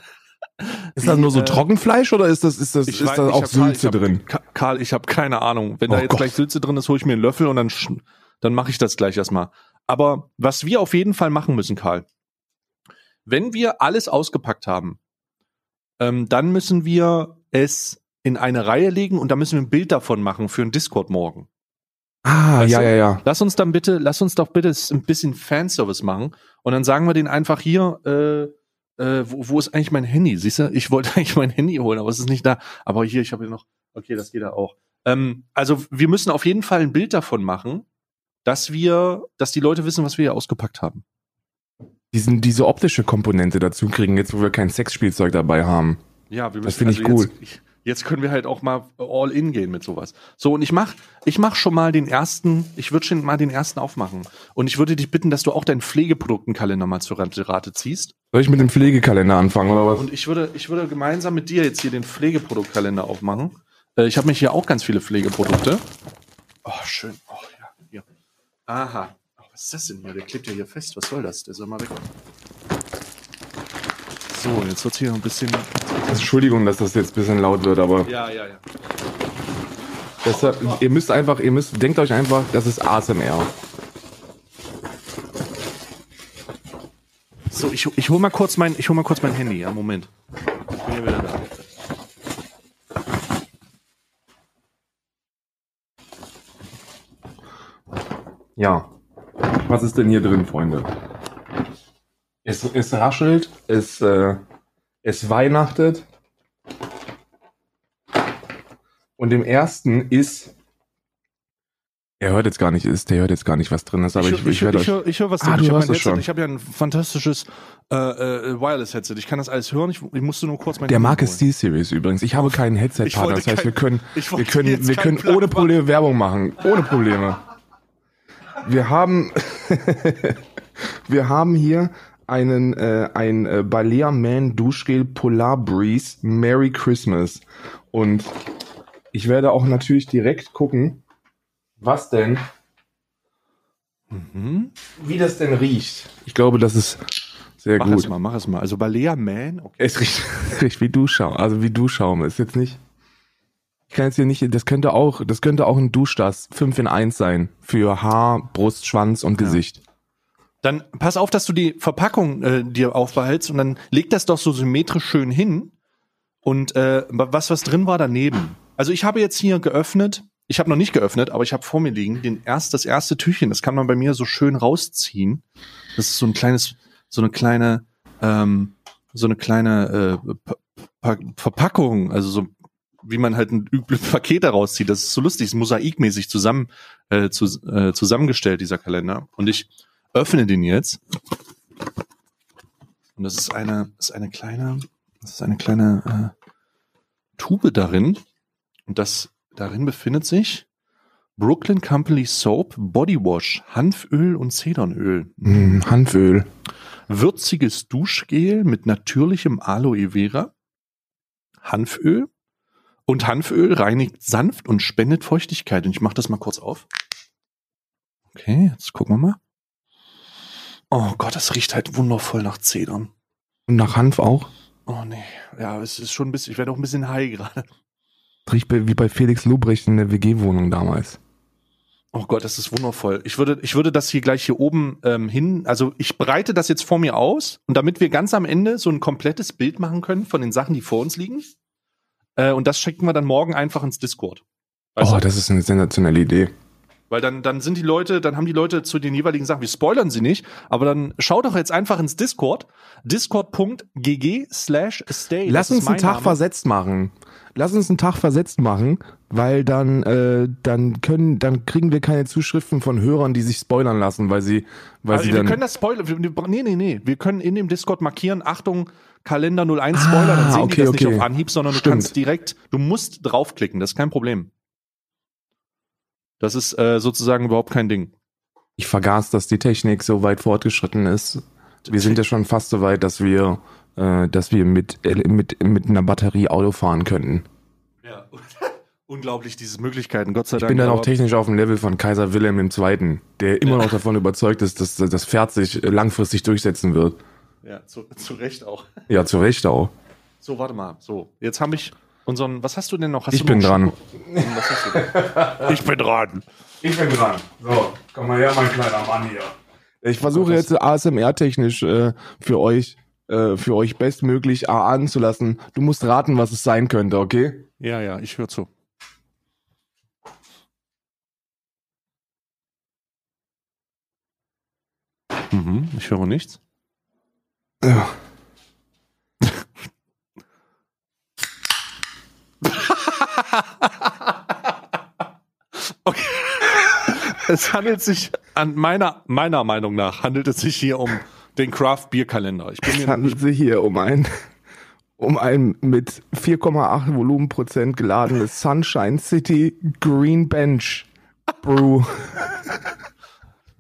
Ist das nur so äh, Trockenfleisch oder ist das, ist das, ist weiß- da auch hab- Karl, Sülze ich hab, drin? Ka- Karl, ich habe keine Ahnung. Wenn da Oh jetzt Gott. gleich Sülze drin ist, hole ich mir einen Löffel und dann, dann mache ich das gleich erstmal. Aber was wir auf jeden Fall machen müssen, Karl, wenn wir alles ausgepackt haben, ähm, dann müssen wir es in eine Reihe legen und da müssen wir ein Bild davon machen für einen Discord morgen. Ah, Weißt ja, du? ja, ja. Lass uns dann bitte, lass uns doch bitte ein bisschen Fanservice machen und dann sagen wir den einfach hier, äh, äh, wo, wo ist eigentlich mein Handy? Siehst du, ich wollte eigentlich mein Handy holen, aber es ist nicht da. Aber hier, ich habe hier noch, okay, das geht da auch. Ähm, also wir müssen auf jeden Fall ein Bild davon machen, dass wir, dass die Leute wissen, was wir hier ausgepackt haben. Diesen, diese optische Komponente dazu kriegen, jetzt wo wir kein Sexspielzeug dabei haben. Ja, wir Das müssen, finde ich also Jetzt, ich, jetzt können wir halt auch mal all in gehen mit sowas. So, und ich mach, ich mach schon mal den ersten, ich würde schon mal den ersten aufmachen. Und ich würde dich bitten, dass du auch deinen Pflegeproduktenkalender mal zur Rate ziehst. Soll ich mit dem Pflegekalender anfangen oder was? Und ich würde, ich würde gemeinsam mit dir jetzt hier den Pflegeproduktkalender aufmachen. Äh, ich habe mich hier auch ganz viele Pflegeprodukte. Oh, schön. Oh, ja, hier. Aha. Oh, was ist das denn hier? Der klebt ja hier fest. Was soll das? Der soll mal weg. So, jetzt wird's hier ein bisschen. Entschuldigung, dass das jetzt ein bisschen laut wird, aber Ja, ja, ja. deshalb, ihr müsst einfach, ihr müsst, denkt euch einfach, das ist ASMR. So, ich, ich hol mal kurz mein, ich hol mal kurz mein Handy. Ja, Moment. Ich bin ja wieder da. Ja. Was ist denn hier drin, Freunde? Es, es raschelt, es, äh, es weihnachtet. Und im ersten ist. Er hört jetzt gar nicht, ist, der hört jetzt gar nicht, was drin ist, aber ich, ich, ich, werde ich, euch. höre, ich höre was Ah, drin. du ich habe es Headset. schon. Ich habe ja ein fantastisches äh, äh, Wireless-Headset. Ich kann das alles hören. Ich, ich musste nur kurz mein Der Handy Marke holen. Steel-Series übrigens. Ich habe keinen Ich Headset-Partner, das heißt, kein- wir können, ich wir können, wir keinen können ohne. Probleme Werbung machen. Ohne Probleme. Wir haben, wir haben hier einen, äh, ein äh, Balea Man Duschgel Polar Breeze Merry Christmas. Und ich werde auch natürlich direkt gucken, was denn, Mhm. wie das denn riecht. Ich glaube, das ist sehr Mach gut. es mal, mach es mal. Also Balea Man, okay. Es riecht, riecht wie Duschschaum, also wie Duschschaum. Ist jetzt nicht. Ich kann jetzt hier nicht, das könnte auch, das könnte auch ein Duschdas 5 in 1 sein. Für Haar, Brust, Schwanz und Ja. Gesicht. Dann pass auf, dass du die Verpackung äh, dir aufbehältst und dann leg das doch so symmetrisch schön hin. Und äh, was, was drin war daneben. Also ich habe jetzt hier geöffnet, ich habe noch nicht geöffnet, aber ich habe vor mir liegen den erst, das erste Türchen. Das kann man bei mir so schön rausziehen. Das ist so ein kleines, so eine kleine, ähm, so eine kleine äh, Pa- Pa- Verpackung, also so wie man halt ein übles Paket daraus zieht. Das ist so lustig, ist mosaikmäßig zusammen äh, zu, äh, zusammengestellt dieser Kalender. Und ich öffne den jetzt. Und das ist eine, ist eine kleine, das ist eine kleine äh, Tube darin. Und das darin befindet sich Brooklyn Company Soap, Body Wash, Hanföl und Zedernöl. Mm, Hanföl. Würziges Duschgel mit natürlichem Aloe Vera, Hanföl und Hanföl reinigt sanft und spendet Feuchtigkeit. Und ich mache das mal kurz auf. Okay, jetzt gucken wir mal. Oh Gott, das riecht halt wundervoll nach Zedern. Und nach Hanf auch? Oh nee, ja, es ist schon ein bisschen, ich werde auch ein bisschen high gerade. Riecht wie bei Felix Lobrecht in der WG-Wohnung damals. Oh Gott, das ist wundervoll. Ich würde, ich würde das hier gleich hier oben ähm, hin, also ich breite das jetzt vor mir aus und damit wir ganz am Ende so ein komplettes Bild machen können von den Sachen, die vor uns liegen. Äh, und das schicken wir dann morgen einfach ins Discord. Weißt Oh, du? das ist eine sensationelle Idee. Weil dann, dann sind die Leute, dann haben die Leute zu den jeweiligen Sachen, wir spoilern sie nicht, aber dann schau doch jetzt einfach ins Discord, discord.gg slash stay. Lass uns einen Tag Name. versetzt machen. Lass uns einen Tag versetzt machen, weil dann, äh, dann können, dann kriegen wir keine Zuschriften von Hörern, die sich spoilern lassen, weil sie, weil Also sie wir dann. können das Spoiler, wir- wir- nee, nee, nee, wir können in dem Discord markieren, Achtung, Kalender 01 Spoiler, dann Ah, sehen okay, die das okay. nicht auf Anhieb, sondern Stimmt. du kannst direkt, du musst draufklicken, das ist kein Problem. Das ist äh, sozusagen überhaupt kein Ding. ich vergaß, dass die Technik so weit fortgeschritten ist. Wir sind ja schon fast so weit, dass wir, äh, dass wir mit, äh, mit, mit einer Batterie Auto fahren könnten. Ja. Unglaublich, diese Möglichkeiten, Gott sei Ich Dank. bin dann auch technisch auf dem Level von Kaiser Wilhelm II., der immer noch davon überzeugt ist, dass das Pferd sich langfristig durchsetzen wird. Ja, zu, zu Recht auch. Ja, zu Recht auch. So, warte mal. So, jetzt habe ich unseren. Was hast du denn noch? Hast Ich du bin noch dran. Schoko- Was hast du denn? ich bin dran. Ich bin dran. So, komm mal her, mein kleiner Mann hier. Ich versuche jetzt ASMR-technisch äh, für euch, äh, für euch bestmöglich erahnen zu lassen. Du musst raten, was es sein könnte, okay? Ja, ja, ich höre zu. Mhm, ich höre nichts. Ja. Okay. Es handelt sich an meiner meiner Meinung nach handelt es sich hier um den Craft Beer Kalender. Ich bin Es handelt sich hier um ein, um ein mit 4,8 Volumenprozent geladenes Sunshine City Green Bench Brew.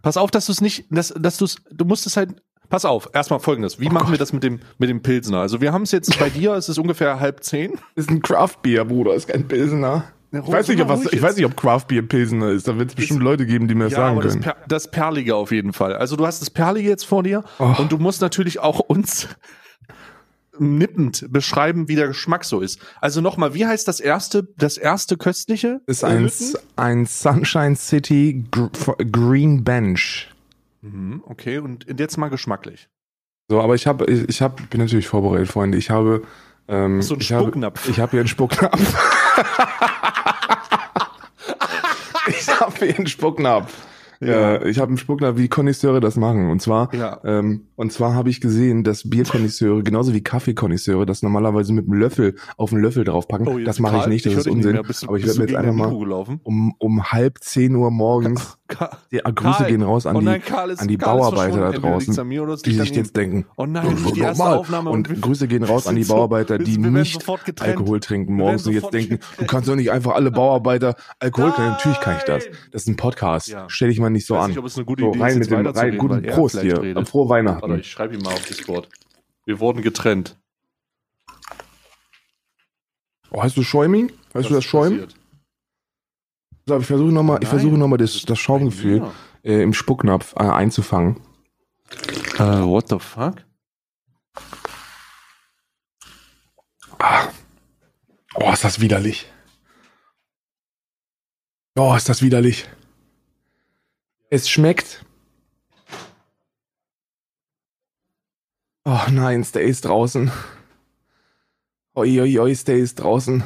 Pass auf, dass du es nicht, dass, dass du es, du musst es halt, pass auf, erstmal folgendes. Wie machen wir das mit dem, mit dem Pilsner? Also wir haben es jetzt bei dir, es ist ungefähr halb zehn. Ist ein Craft Beer, Bruder, ist kein Pilsener. Ich weiß, nicht, ob was, ich weiß nicht, ob Craft Beer Pilsener ist. Da wird es bestimmt Leute geben, die mir das Ja, sagen aber das, können. per, das Perlige auf jeden Fall. Also du hast das Perlige jetzt vor dir Oh. und du musst natürlich auch uns nippend beschreiben, wie der Geschmack so ist. Also nochmal, wie heißt das erste, das erste köstliche? ist ein, ein Sunshine City Gr Green Bench. Mhm, okay, und jetzt mal geschmacklich. So, aber ich habe, ich, ich hab, bin natürlich vorbereitet, Freunde. Ich habe, ähm, So ein ich habe, Spucknapf. ich habe hier einen Spucknapf. ich habe hier einen Spucknapf. Ja. Ja. ich habe einen Spucknapf, wie Konnoisseure das machen. Und zwar, Ja. ähm, und zwar habe ich gesehen, dass Bierkonnoisseure genauso wie Kaffeekonnoisseure das normalerweise mit einem Löffel auf einen Löffel draufpacken. Oh, das mache ich nicht, das hör ist Unsinn. mehr. Bist aber ich werde mir jetzt einfach mal um, um halb zehn Uhr morgens Ka- die äh, Grüße Karl. gehen raus an oh die, nein, Karl ist, an die Karl Bauarbeiter da draußen, mir die sich jetzt denken, Oh nein, die erste normal. Aufnahme. Und wir- Grüße gehen raus an die Bauarbeiter, die nicht. Alkohol trinken morgens und jetzt denken, du kannst doch nicht einfach alle Bauarbeiter Alkohol trinken. Natürlich kann ich das. Das ist ein Podcast. Ja. Stell dich mal nicht so an. nicht, so, rein mit dem, rein, guten Prost hier. redet. Frohe Warte, Weihnachten. ich schreibe ihm mal auf Discord. Wir wurden getrennt. Oh, hast du Schäuming? Weißt du das Schäumen? passiert? So, ich versuche nochmal, versuche nochmal das, das Schaumgefühl äh, im Spucknapf äh, einzufangen. Äh, what the fuck? Oh, ist das widerlich. Oh, ist das widerlich. Es schmeckt. Oh nein, Stay ist draußen. Oi, oi, oi, Stay ist draußen.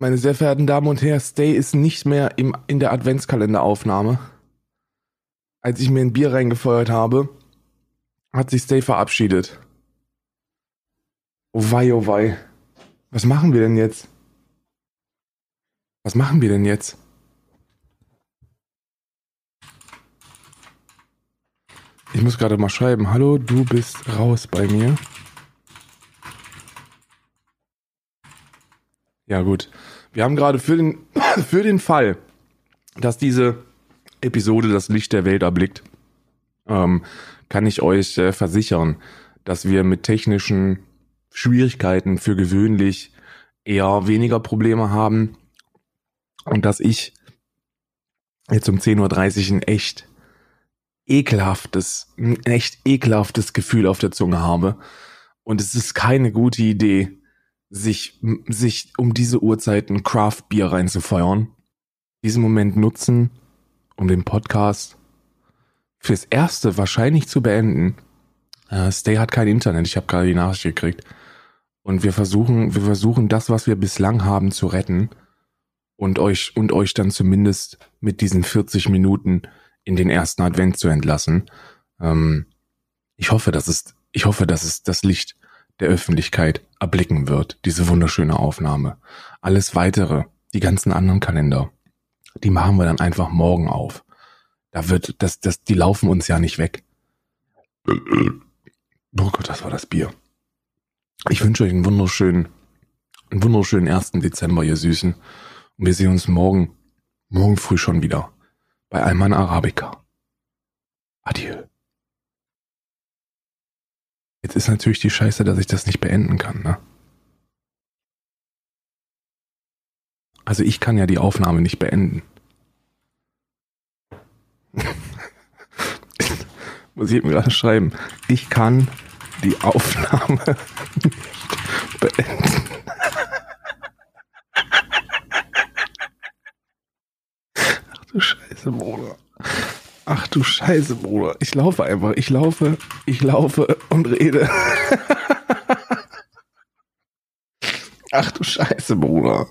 Meine sehr verehrten Damen und Herren, Stay ist nicht mehr im, in der Adventskalenderaufnahme. Als ich mir ein Bier reingefeuert habe, hat sich Stay verabschiedet. Oh wei, oh wei. Was machen wir denn jetzt? Was machen wir denn jetzt? Ich muss gerade mal schreiben. Hallo, du bist raus bei mir. Ja, gut. Wir haben gerade für den, für den Fall, dass diese Episode das Licht der Welt erblickt, ähm, kann ich euch äh, versichern, dass wir mit technischen Schwierigkeiten für gewöhnlich eher weniger Probleme haben und dass ich jetzt um 10.30 Uhr ein echt ekelhaftes, ein echt ekelhaftes Gefühl auf der Zunge habe. Und es ist keine gute Idee, sich, sich um diese Uhrzeit ein Craft Bier reinzufeuern. Diesen Moment nutzen, um den Podcast fürs Erste wahrscheinlich zu beenden. Uh, Stay hat kein Internet, ich habe gerade die Nachricht gekriegt. Und wir versuchen, wir versuchen das, was wir bislang haben, zu retten und euch und euch dann zumindest mit diesen 40 Minuten in den ersten Advent zu entlassen. Ähm, ich hoffe, dass es, ich hoffe, dass es das Licht der Öffentlichkeit erblicken wird, diese wunderschöne Aufnahme. Alles weitere, die ganzen anderen Kalender, die machen wir dann einfach morgen auf. Da wird, das, das, die laufen uns ja nicht weg. Oh Gott, das war das Bier. Ich wünsche euch einen wunderschönen, einen wunderschönen 1. Dezember, ihr Süßen. Und wir sehen uns morgen, morgen früh schon wieder bei Alman Arabica. Adieu. Jetzt ist natürlich die Scheiße, dass ich das nicht beenden kann, ne? Also ich kann ja die Aufnahme nicht beenden. Muss ich mir gerade schreiben. Ich kann die Aufnahme nicht beenden. Ach du Scheiße, Bruder. Ach du Scheiße, Bruder. Ich laufe einfach. Ich laufe, ich laufe und rede. Ach du Scheiße, Bruder.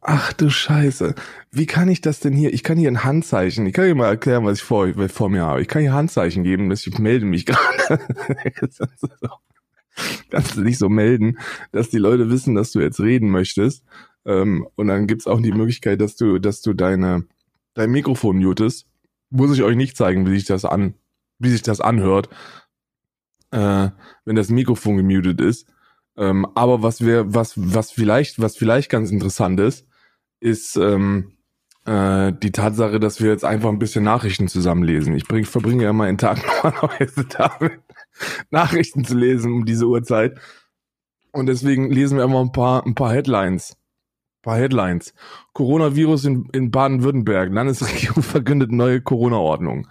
Ach du Scheiße. Wie kann ich das denn hier? Ich kann hier ein Handzeichen. Ich kann hier mal erklären, was ich vor, vor mir habe. Ich kann hier Handzeichen geben, dass ich melde mich gerade. Kannst du nicht so melden, dass die Leute wissen, dass du jetzt reden möchtest. Ähm, und dann gibt's auch die Möglichkeit, dass du, dass du deine, dein Mikrofon mutest. Muss ich euch nicht zeigen, wie sich das an, wie sich das anhört, äh, wenn das Mikrofon gemutet ist. Ähm, aber was wir, was, was vielleicht, was vielleicht ganz interessant ist, ist ähm, äh, die Tatsache, dass wir jetzt einfach ein bisschen Nachrichten zusammenlesen. Ich bring, verbringe ja mal einen Tag normalerweise damit, Nachrichten zu lesen um diese Uhrzeit. Und deswegen lesen wir immer ein paar, ein paar Headlines. Paar Headlines. Coronavirus in, in Baden-Württemberg. Landesregierung verkündet neue Corona-Ordnung.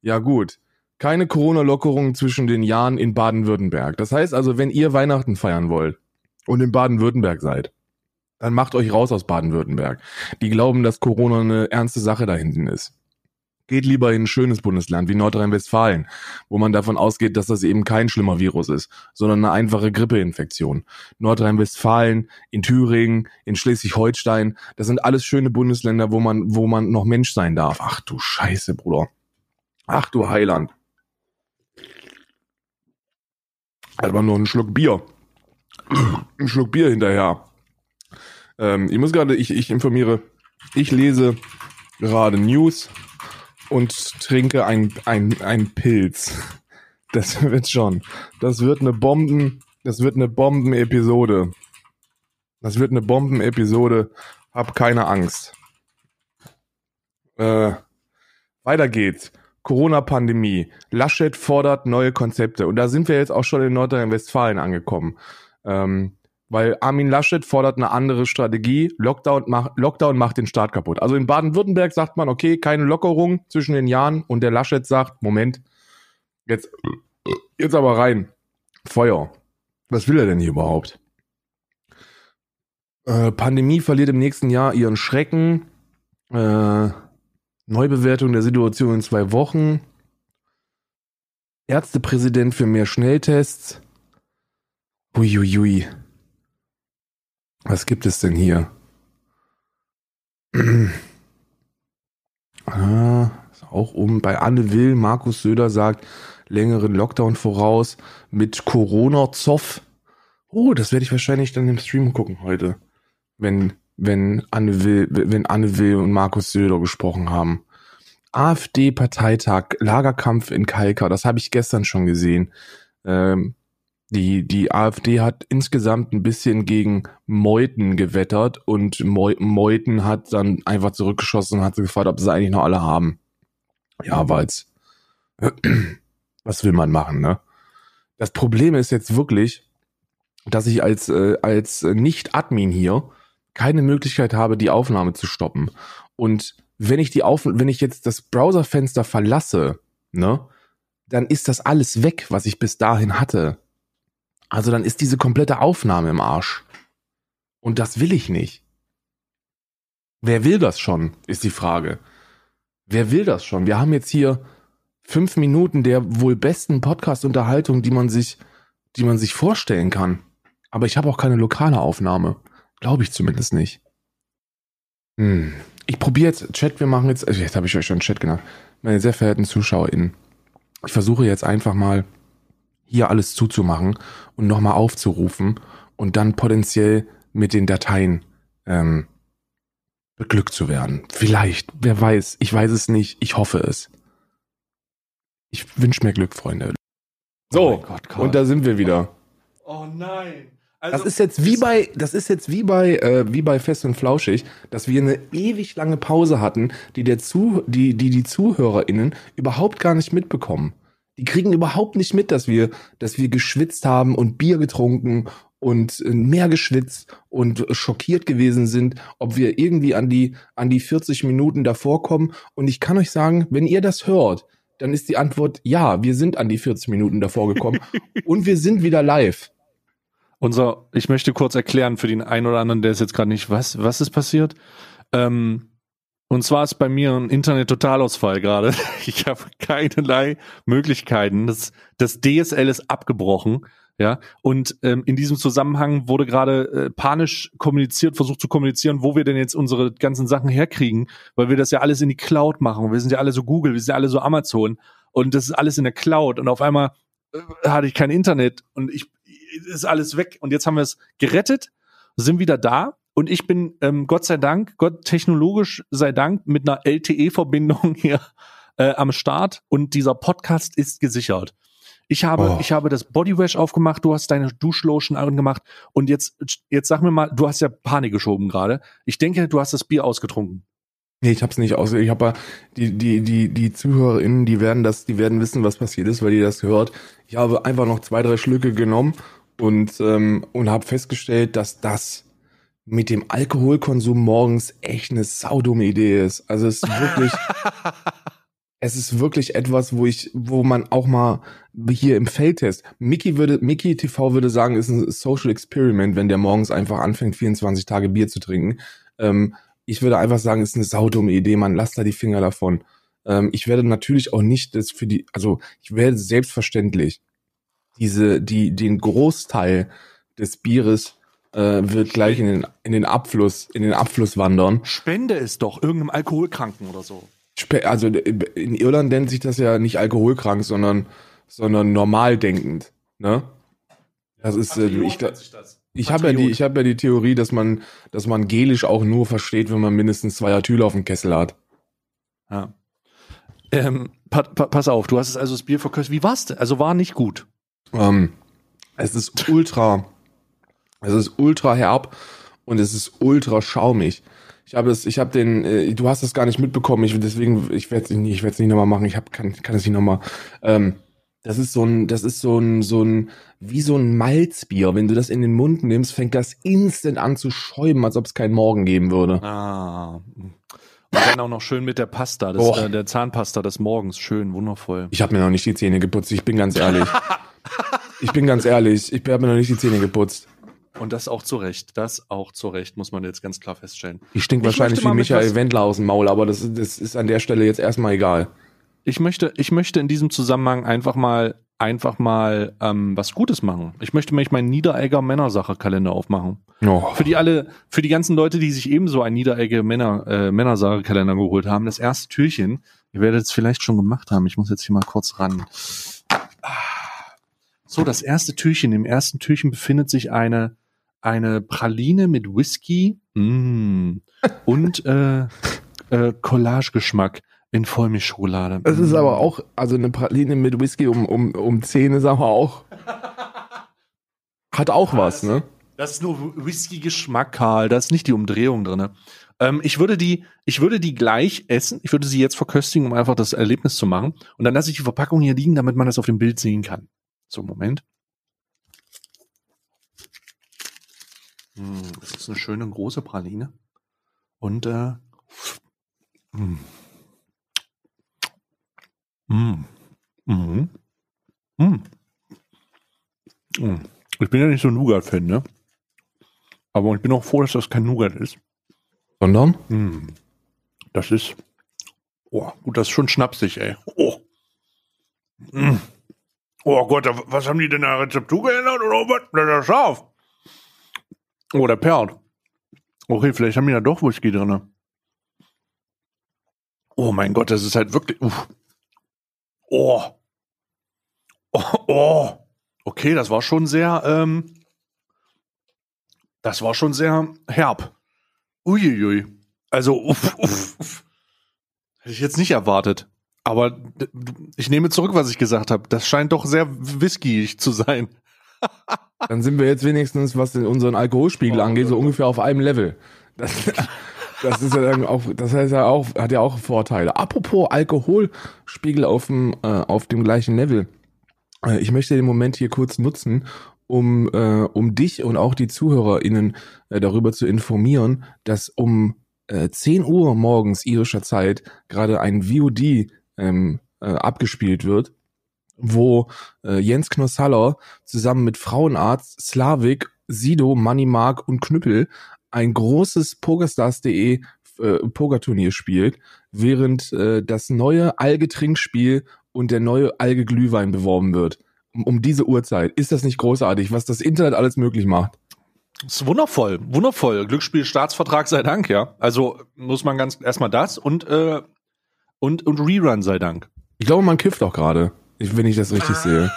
Ja gut. Keine Corona-Lockerungen zwischen den Jahren in Baden-Württemberg. Das heißt also, wenn ihr Weihnachten feiern wollt und in Baden-Württemberg seid, dann macht euch raus aus Baden-Württemberg. Die glauben, dass Corona eine ernste Sache da hinten ist. Geht lieber in ein schönes Bundesland wie Nordrhein-Westfalen, wo man davon ausgeht, dass das eben kein schlimmer Virus ist, sondern eine einfache Grippeinfektion. Nordrhein-Westfalen, in Thüringen, in Schleswig-Holstein, das sind alles schöne Bundesländer, wo man, wo man noch Mensch sein darf. Ach du Scheiße, Bruder. Ach du Heiland. Aber nur einen Schluck Bier. Ein Schluck Bier hinterher. Ähm, ich muss gerade, ich, ich informiere, ich lese gerade News und trinke ein, ein, ein Pilz. Das wird schon. Das wird eine Bomben, das wird eine Bombenepisode. Das wird eine Bombenepisode. Hab keine Angst. Äh, weiter geht's. Corona-Pandemie. Laschet fordert neue Konzepte. Und da sind wir jetzt auch schon in Nordrhein-Westfalen angekommen. Ähm, weil Armin Laschet fordert eine andere Strategie. Lockdown, mach, Lockdown macht den Staat kaputt. Also in Baden-Württemberg sagt man, okay, keine Lockerung zwischen den Jahren. Und der Laschet sagt, Moment, jetzt, jetzt aber rein. Feuer. Was will er denn hier überhaupt? Äh, Pandemie verliert im nächsten Jahr ihren Schrecken. Äh, Neubewertung der Situation in zwei Wochen. Ärztepräsident für mehr Schnelltests. Uiuiui. Was gibt es denn hier? ah, auch um. Bei Anne Will, Markus Söder sagt, längeren Lockdown voraus mit Corona-Zoff. Oh, das werde ich wahrscheinlich dann im Stream gucken heute. Wenn wenn Anne Will, wenn Anne Will und Markus Söder gesprochen haben. AfD-Parteitag, Lagerkampf in Kalkar, das habe ich gestern schon gesehen. Ähm, die, die AfD hat insgesamt ein bisschen gegen Meuthen gewettert und Meuthen hat dann einfach zurückgeschossen und hat gefragt, ob sie eigentlich noch alle haben. Ja, jetzt, was will man machen, ne? Das Problem ist jetzt wirklich, dass ich als, äh, als Nicht-Admin hier keine Möglichkeit habe, die Aufnahme zu stoppen. Und wenn ich die Auf wenn ich jetzt das Browserfenster verlasse, ne, dann ist das alles weg, was ich bis dahin hatte. Also dann ist diese komplette Aufnahme im Arsch. Und das will ich nicht. Wer will das schon, ist die Frage. Wer will das schon? Wir haben jetzt hier fünf Minuten der wohl besten Podcast-Unterhaltung, die man sich, die man sich vorstellen kann. Aber ich habe auch keine lokale Aufnahme. Glaube ich zumindest nicht. Hm. Ich probiere jetzt, Chat, wir machen jetzt, also jetzt habe ich euch schon Chat genannt. Meine sehr verehrten ZuschauerInnen. Ich versuche jetzt einfach mal hier alles zuzumachen und nochmal aufzurufen und dann potenziell mit den Dateien ähm, beglückt zu werden. Vielleicht, wer weiß, ich weiß es nicht, ich hoffe es. Ich wünsche mir Glück, Freunde. So, oh Gott, und da sind wir wieder. Oh nein. Also, das ist jetzt wie bei, das ist jetzt wie bei, äh, wie bei Fest und Flauschig, dass wir eine ewig lange Pause hatten, die der zu, die, die die ZuhörerInnen überhaupt gar nicht mitbekommen. Die kriegen überhaupt nicht mit, dass wir, dass wir geschwitzt haben und Bier getrunken und äh, mehr geschwitzt und schockiert gewesen sind, ob wir irgendwie an die, an die 40 Minuten davor kommen. Und ich kann euch sagen, wenn ihr das hört, dann ist die Antwort ja, wir sind an die 40 Minuten davor gekommen und wir sind wieder live. Unser, ich möchte kurz erklären für den einen oder anderen, der es jetzt gerade nicht weiß, was ist passiert. Ähm, und zwar ist bei mir ein Internet-Totalausfall gerade. Ich habe keinerlei Möglichkeiten. Das, das DSL ist abgebrochen. Ja, und ähm, in diesem Zusammenhang wurde gerade äh, panisch kommuniziert, versucht zu kommunizieren, wo wir denn jetzt unsere ganzen Sachen herkriegen, weil wir das ja alles in die Cloud machen. Wir sind ja alle so Google, wir sind ja alle so Amazon und das ist alles in der Cloud und auf einmal äh, hatte ich kein Internet und ich ist alles weg und jetzt haben wir es gerettet, sind wieder da und ich bin, ähm, Gott sei Dank, Gott technologisch sei Dank, mit einer LTE-Verbindung hier äh, am Start und dieser Podcast ist gesichert. Ich habe, oh. ich habe das Bodywash aufgemacht, du hast deine Duschlotion angemacht und jetzt, jetzt sag mir mal, du hast ja Panik geschoben gerade. Ich denke, du hast das Bier ausgetrunken. Nee, ich hab's nicht aus. Ich habe die die die die ZuhörerInnen, die werden das, die werden wissen, was passiert ist, weil die das gehört. Ich habe einfach noch zwei drei Schlücke genommen und ähm, und habe festgestellt, dass das mit dem Alkoholkonsum morgens echt eine saudumme Idee ist. Also es ist wirklich, es ist wirklich etwas, wo ich, wo man auch mal hier im Feldtest, Mickey würde, Mickey TV würde sagen, ist ein Social Experiment, wenn der morgens einfach anfängt, 24 Tage Bier zu trinken. Ähm, ich würde einfach sagen, ist eine saudumme Idee, man lasst da die Finger davon. Ähm, ich werde natürlich auch nicht das für die, also ich werde selbstverständlich diese, die, den Großteil des Bieres wird gleich in den, in den Abfluss, in den Abfluss wandern. Spende es doch irgendeinem Alkoholkranken oder so. Also in Irland nennt sich das ja nicht alkoholkrank, sondern, sondern normal denkend. Ne? Das ist, äh, ich, ich habe ja die, ich habe ja die Theorie, dass man, dass man Gelisch auch nur versteht, wenn man mindestens zwei Atyl auf dem Kessel hat. Ja. Ähm, pa pa pass auf, du hast es also das Bier verköstigt. Wie war's denn? Also war nicht gut. Ähm, es ist ultra es ist ultra herb und es ist ultra schaumig. Ich habe es, ich habe den, äh, du hast es gar nicht mitbekommen. Ich deswegen, ich werde es nicht, ich werde es nicht nochmal machen. Ich habe, kann, kann es nicht nochmal. Ähm, das ist so ein, das ist so ein, so ein, wie so ein Malzbier. Wenn du das in den Mund nimmst, fängt das instant an zu schäumen, als ob es keinen Morgen geben würde. Ah. Und dann auch noch schön mit der Pasta, das, oh. äh, der Zahnpasta des Morgens. Schön, wundervoll. Ich habe mir noch nicht die Zähne geputzt, ich bin ganz ehrlich. ich bin ganz ehrlich, ich habe mir noch nicht die Zähne geputzt. Und das auch zu Recht. Das auch zu Recht, muss man jetzt ganz klar feststellen. Ich stink wahrscheinlich wie Michael Wendler aus dem Maul, aber das, das ist an der Stelle jetzt erstmal egal. Ich möchte, ich möchte in diesem Zusammenhang einfach mal, einfach mal ähm, was Gutes machen. Ich möchte mich meinen Niederegger Männersache-Kalender aufmachen. Oh. Für die alle, für die ganzen Leute, die sich ebenso einen Niederegger Männer, äh, Männersache-Kalender geholt haben, das erste Türchen, ihr werdet es vielleicht schon gemacht haben. Ich muss jetzt hier mal kurz ran. So, das erste Türchen. Im ersten Türchen befindet sich eine eine Praline mit Whisky mm, und äh, äh, Collage-Geschmack. In Vollmilchschokolade. Es ist aber auch, also eine Praline mit Whisky um, um, um 10 ist aber auch. Hat auch was, ne? Das ist nur Whisky-Geschmack, Karl. Da ist nicht die Umdrehung drin. Ähm, ich würde die, ich würde die gleich essen. Ich würde sie jetzt verköstigen, um einfach das Erlebnis zu machen. Und dann lasse ich die Verpackung hier liegen, damit man das auf dem Bild sehen kann. So, Moment. Hm, das ist eine schöne große Praline. Und äh, mm. Mm. Mm. Mm. Mm. Ich bin ja nicht so ein Nougat-Fan, ne? Aber ich bin auch froh, dass das kein Nougat ist. Sondern? Mm. Das ist. Oh, gut, das ist schon schnapsig, ey. Oh. Mm. Oh Gott, was haben die denn da Rezeptur geändert oder was? Das ist scharf. Oh, der perlt. Okay, vielleicht haben die da doch Whisky drin. Oh mein Gott, das ist halt wirklich. Uff. Oh. Oh, oh. Okay, das war schon sehr. Ähm, das war schon sehr herb. Uiuiui. Also, uff, uff, uff. Hätte ich jetzt nicht erwartet. Aber ich nehme zurück, was ich gesagt habe. Das scheint doch sehr whiskyig zu sein. Dann sind wir jetzt wenigstens, was unseren Alkoholspiegel oh, angeht, so ungefähr auf einem Level. Das, das ist ja dann auch, das heißt ja auch, hat ja auch Vorteile. Apropos Alkoholspiegel auf dem, äh, auf dem gleichen Level. Äh, ich möchte den Moment hier kurz nutzen, um, äh, um dich und auch die ZuhörerInnen äh, darüber zu informieren, dass um äh, 10 Uhr morgens irischer Zeit gerade ein VOD ähm, äh, abgespielt wird wo äh, Jens Knossaller zusammen mit Frauenarzt, Slavik, Sido, Money Mark und Knüppel ein großes Pokerstars.de äh, Pokerturnier spielt, während äh, das neue Alge-Trinkspiel und der neue Alge-Glühwein beworben wird. Um, um diese Uhrzeit. Ist das nicht großartig, was das Internet alles möglich macht? Das ist wundervoll, wundervoll. Glücksspiel Staatsvertrag sei Dank, ja. Also muss man ganz erstmal das und äh, und und Rerun sei Dank. Ich glaube, man kifft auch gerade. Wenn ich das richtig sehe.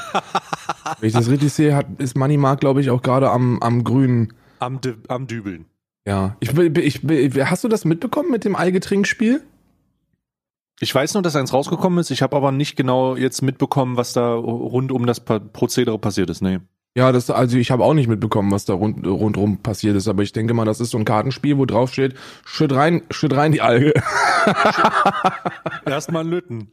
Wenn ich das richtig sehe, hat, ist Money Mark, glaube ich, auch gerade am, am grünen. Am, am Dübeln. Ja. Ich, ich, ich, hast du das mitbekommen mit dem Eigetrinkspiel? Ich weiß nur, dass eins rausgekommen ist. Ich habe aber nicht genau jetzt mitbekommen, was da rund um das Prozedere passiert ist. Nee. Ja, das, also ich habe auch nicht mitbekommen, was da rund, rundrum passiert ist, aber ich denke mal, das ist so ein Kartenspiel, wo drauf steht, schütt rein, schütt rein die Alge. Erstmal Lütten.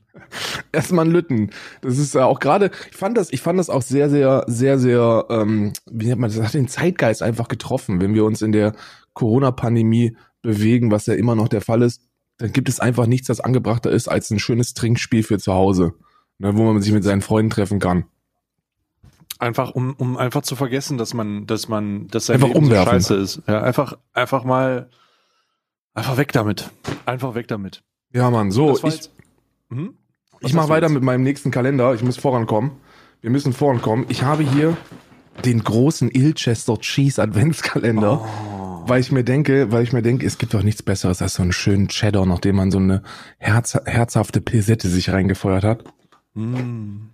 Erstmal ein Lütten. Das ist ja auch gerade, ich fand das, ich fand das auch sehr, sehr, sehr, sehr, ähm, wie nennt man das, das hat den Zeitgeist einfach getroffen, wenn wir uns in der Corona-Pandemie bewegen, was ja immer noch der Fall ist, dann gibt es einfach nichts, das angebrachter ist, als ein schönes Trinkspiel für zu Hause, ne, wo man sich mit seinen Freunden treffen kann. Einfach, um, um einfach zu vergessen, dass man, dass man, dass sein einfach Leben umwerfen. so scheiße ist. Ja, einfach, einfach mal, einfach weg damit. Einfach weg damit. Ja, Mann, so, ich, hm? Ich mach weiter jetzt? mit meinem nächsten Kalender. Ich muss vorankommen. Wir müssen vorankommen. Ich habe hier den großen Ilchester Cheese Adventskalender. Oh. Weil ich mir denke, weil ich mir denke, es gibt doch nichts Besseres als so einen schönen Cheddar, nachdem man so eine herz, herzhafte Pilsette sich reingefeuert hat. Mm.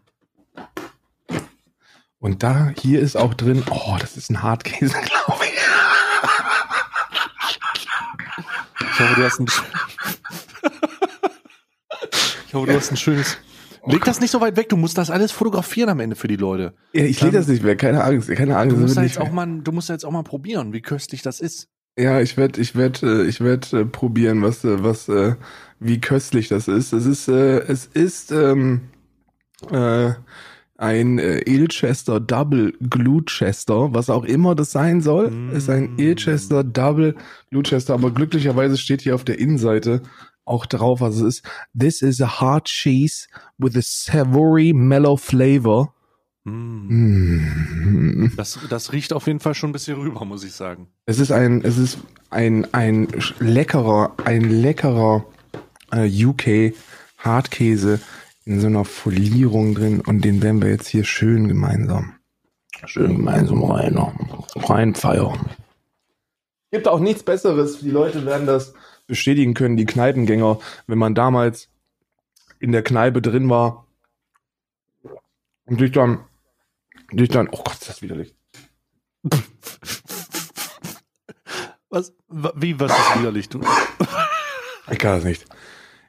Und da, hier ist auch drin, oh, das ist ein Hartkäse, glaube ich. Ich hoffe, du hast ein, ich hoffe, du hast ein schönes, Leg das nicht so weit weg, du musst das alles fotografieren am Ende für die Leute. Ja, ich lege das nicht weg, keine Angst, keine Angst. Du musst, jetzt auch mal, du musst jetzt auch mal probieren, wie köstlich das ist. Ja, ich werde, ich werde, ich werde äh, probieren, was, äh, was, äh, wie köstlich das ist. Es ist, äh, es ist, ähm, äh, ein äh, Ilchester Double Gluchester, was auch immer das sein soll, mm. ist ein Ilchester Double Gluchester, aber glücklicherweise steht hier auf der Innenseite auch drauf, was es ist. This is a hard cheese with a savory mellow flavor. Mm. Mm. Das, das riecht auf jeden Fall schon ein bisschen rüber, muss ich sagen. Es ist ein, es ist ein, ein leckerer, ein leckerer äh, UK Hartkäse in so einer Folierung drin und den werden wir jetzt hier schön gemeinsam, schön gemeinsam rein, reinfeiern. Gibt auch nichts Besseres. Die Leute werden das bestätigen können, die Kneipengänger, wenn man damals in der Kneipe drin war und sich dann, sich dann, oh Gott, ist das widerlich. Was, wie, was ist widerlich? Du? Ich kann das nicht.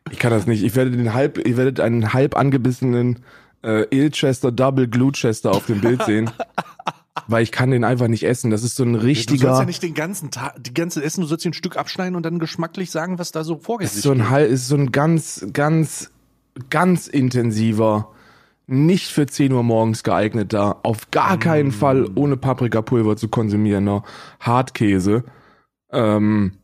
Ich kann das nicht. Ich werde den halb, ich werde einen halb angebissenen äh, Ilchester Double Gluchester auf dem Bild sehen. weil ich kann den einfach nicht essen. Das ist so ein richtiger. Du sollst ja nicht den ganzen Tag, die ganze Essen, du sollst ein Stück abschneiden und dann geschmacklich sagen, was da so vorgeht. Ist so ein Hal ist so ein ganz, ganz, ganz intensiver, nicht für 10 Uhr morgens geeigneter, auf gar keinen mm. Fall ohne Paprikapulver zu konsumierender Hartkäse. Ähm,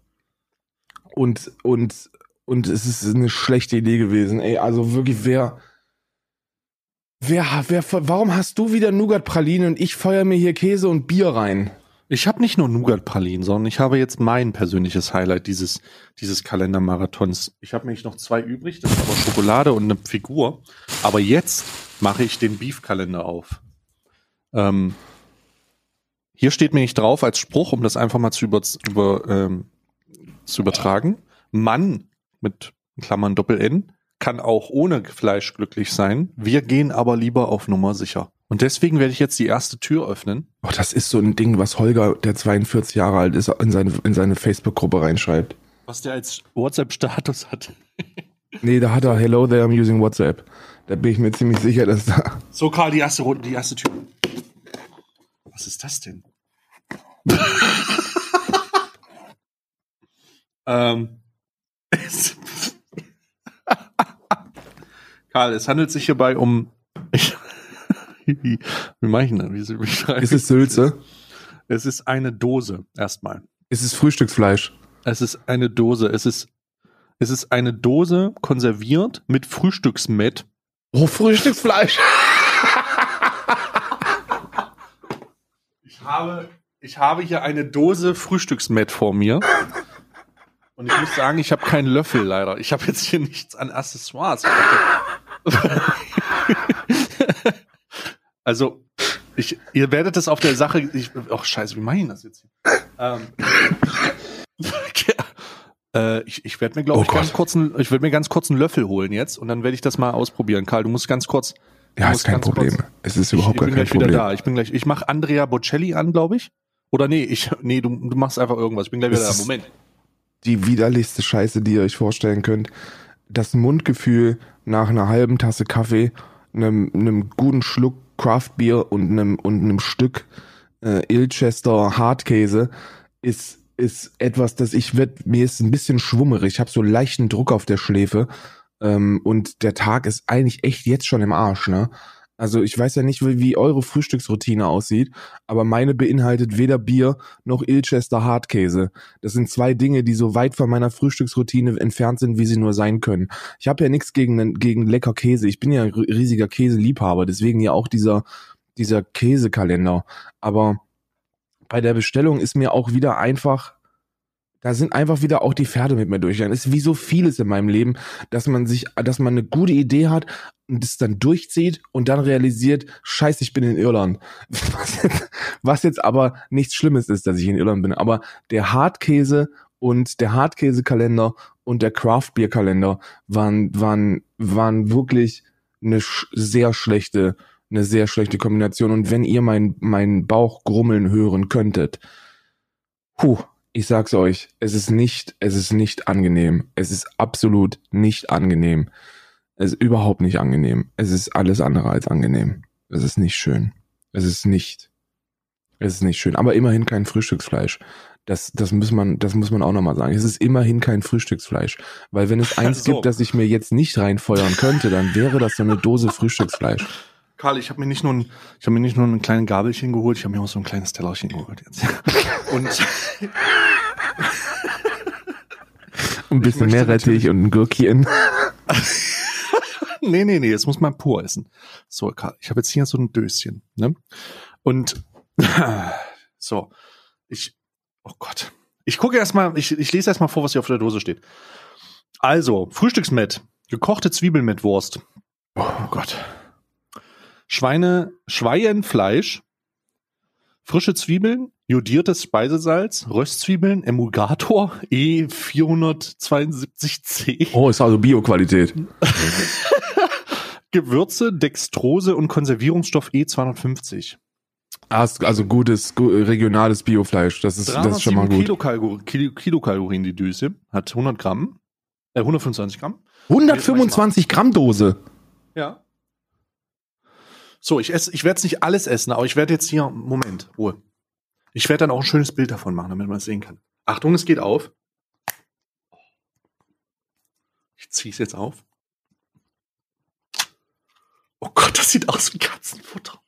und, und, und es ist eine schlechte Idee gewesen. Ey, also wirklich, wer, wer, wer, warum hast du wieder Nougat-Praline und ich feuer mir hier Käse und Bier rein? Ich habe nicht nur Nougat-Pralinen, sondern ich habe jetzt mein persönliches Highlight dieses, dieses Kalendermarathons. Ich habe nämlich noch zwei übrig, das ist aber Schokolade und eine Figur. Aber jetzt mache ich den Beef-Kalender auf. Ähm, hier steht mir nicht drauf als Spruch, um das einfach mal zu, über, über, ähm, zu übertragen. Mann mit Klammern Doppel-N kann auch ohne Fleisch glücklich sein. Wir gehen aber lieber auf Nummer sicher. Und deswegen werde ich jetzt die erste Tür öffnen. Oh, das ist so ein Ding, was Holger, der 42 Jahre alt ist, in seine, in seine Facebook-Gruppe reinschreibt. Was der als WhatsApp-Status hat. nee, da hat er Hello there, I'm using WhatsApp. Da bin ich mir ziemlich sicher, dass da. So, Karl, die erste Runde, die erste Tür. Was ist das denn? ähm. Karl, es handelt sich hierbei um. Ich, wie, mache ich denn? Wie, wie ist es Sülze? Es ist eine Dose, erstmal. Es ist Frühstücksfleisch. Es ist eine Dose. Es ist, es ist eine Dose konserviert mit Frühstücksmett. Oh, Frühstücksfleisch. ich habe, ich habe hier eine Dose Frühstücksmett vor mir. Und ich muss sagen, ich habe keinen Löffel leider. Ich habe jetzt hier nichts an Accessoires. Also, ich, ihr werdet das auf der Sache. Ich, oh, scheiße, wie mache ich das jetzt hier? Ähm, äh, ich ich werde mir, glaube oh ich, ganz kurz einen, ich werde mir ganz kurz einen Löffel holen jetzt und dann werde ich das mal ausprobieren. Karl, du musst ganz kurz. Ja, ist kein Problem. Kurz, es ist überhaupt ich, gar kein Problem. Ich bin gleich wieder da. Ich bin gleich. Ich mache Andrea Bocelli an, glaube ich. Oder nee, ich nee, du, du machst einfach irgendwas. Ich bin gleich wieder da. Moment. Die widerlichste Scheiße, die ihr euch vorstellen könnt. Das Mundgefühl nach einer halben Tasse Kaffee, einem, einem guten Schluck Craft Beer und einem, und einem Stück äh, Ilchester Hartkäse ist, ist etwas, das ich wird, mir ist ein bisschen schwummerig. Ich habe so leichten Druck auf der Schläfe. Ähm, und der Tag ist eigentlich echt jetzt schon im Arsch, ne? Also ich weiß ja nicht, wie, wie eure Frühstücksroutine aussieht, aber meine beinhaltet weder Bier noch Ilchester Hartkäse. Das sind zwei Dinge, die so weit von meiner Frühstücksroutine entfernt sind, wie sie nur sein können. Ich habe ja nichts gegen, gegen lecker Käse. Ich bin ja riesiger Käseliebhaber, deswegen ja auch dieser, dieser Käsekalender. Aber bei der Bestellung ist mir auch wieder einfach da sind einfach wieder auch die Pferde mit mir durchgegangen. Ist wie so vieles in meinem Leben, dass man sich, dass man eine gute Idee hat und es dann durchzieht und dann realisiert, scheiße, ich bin in Irland. Was jetzt, was jetzt aber nichts Schlimmes ist, dass ich in Irland bin. Aber der Hartkäse und der Hartkäsekalender und der Craft Beer Kalender waren, waren, waren wirklich eine sehr schlechte, eine sehr schlechte Kombination. Und wenn ihr meinen mein Bauch grummeln hören könntet, puh, ich sag's euch, es ist nicht, es ist nicht angenehm. Es ist absolut nicht angenehm. Es ist überhaupt nicht angenehm. Es ist alles andere als angenehm. Es ist nicht schön. Es ist nicht, es ist nicht schön. Aber immerhin kein Frühstücksfleisch. Das, das muss man, das muss man auch nochmal sagen. Es ist immerhin kein Frühstücksfleisch. Weil wenn es eins so. gibt, das ich mir jetzt nicht reinfeuern könnte, dann wäre das so eine Dose Frühstücksfleisch. Karl, ich habe mir nicht nur ein, ich habe mir nicht nur ein kleines Gabelchen geholt, ich habe mir auch so ein kleines Tellerchen geholt jetzt. Und ein bisschen mehr Rettich und ein Gürkchen. nee, nee, nee, jetzt muss man pur essen. So, Karl, ich habe jetzt hier so ein Döschen, ne? Und so, ich, oh Gott. Ich gucke erstmal, ich, ich lese erstmal vor, was hier auf der Dose steht. Also, Frühstücksmett, gekochte Zwiebeln mit Wurst. Oh Gott. Schweine, Schweienfleisch, frische Zwiebeln, jodiertes Speisesalz, Röstzwiebeln, Emulgator E472C. Oh, ist also Bioqualität. Gewürze, Dextrose und Konservierungsstoff E250. Also gutes, regionales Biofleisch, das ist, das ist schon mal gut. Kilokalorien, Kilokalorien die Düse, hat 100 Gramm, äh 125 Gramm. 125 Gramm Dose. Ja. So, ich esse, ich werde es nicht alles essen, aber ich werde jetzt hier, Moment, Ruhe. Ich werde dann auch ein schönes Bild davon machen, damit man es sehen kann. Achtung, es geht auf. Ich ziehe es jetzt auf. Oh Gott, das sieht aus wie Katzenfutter.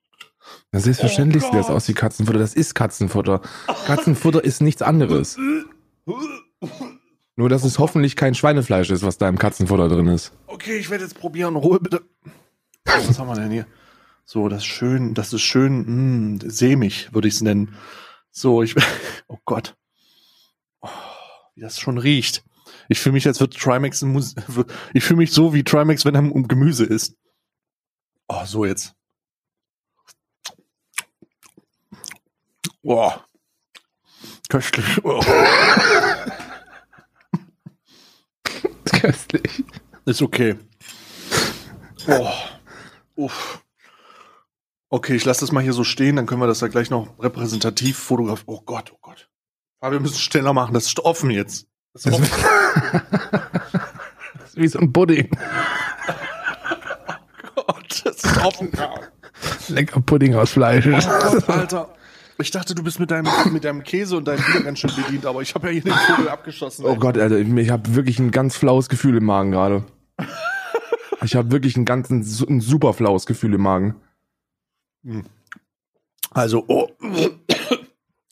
Ja, selbstverständlich sieht das aus wie Katzenfutter. Das ist Katzenfutter. Katzenfutter ist nichts anderes. Nur, dass es hoffentlich kein Schweinefleisch ist, was da im Katzenfutter drin ist. Okay, ich werde jetzt probieren. Ruhe bitte. Was haben wir denn hier? So, das ist schön, das ist schön, mh, sämig, würde ich es nennen. So, ich, oh Gott. Oh, wie das schon riecht. Ich fühle mich, als wird Trimax, ich fühle mich so wie Trimax, wenn er um Gemüse isst. Oh, so jetzt. Boah. Köstlich. Oh. Köstlich. Ist okay. Oh. Uff. Okay, ich lasse das mal hier so stehen, dann können wir das ja gleich noch repräsentativ fotografieren. Oh Gott, oh Gott. Aber wir müssen es schneller machen, das ist offen jetzt. Das ist offen. Das ist wie so ein Pudding. Oh Gott, das ist offen. Lecker Pudding aus Fleisch. Oh Gott, Alter. Ich dachte, du bist mit deinem, mit deinem Käse und deinem Bier ganz schön bedient, aber ich habe ja hier den Vogel abgeschossen. Oh Gott, Alter, ich habe wirklich ein ganz flaues Gefühl im Magen gerade. Ich habe wirklich ein ganz ein, ein super flaues Gefühl im Magen. Also, oh.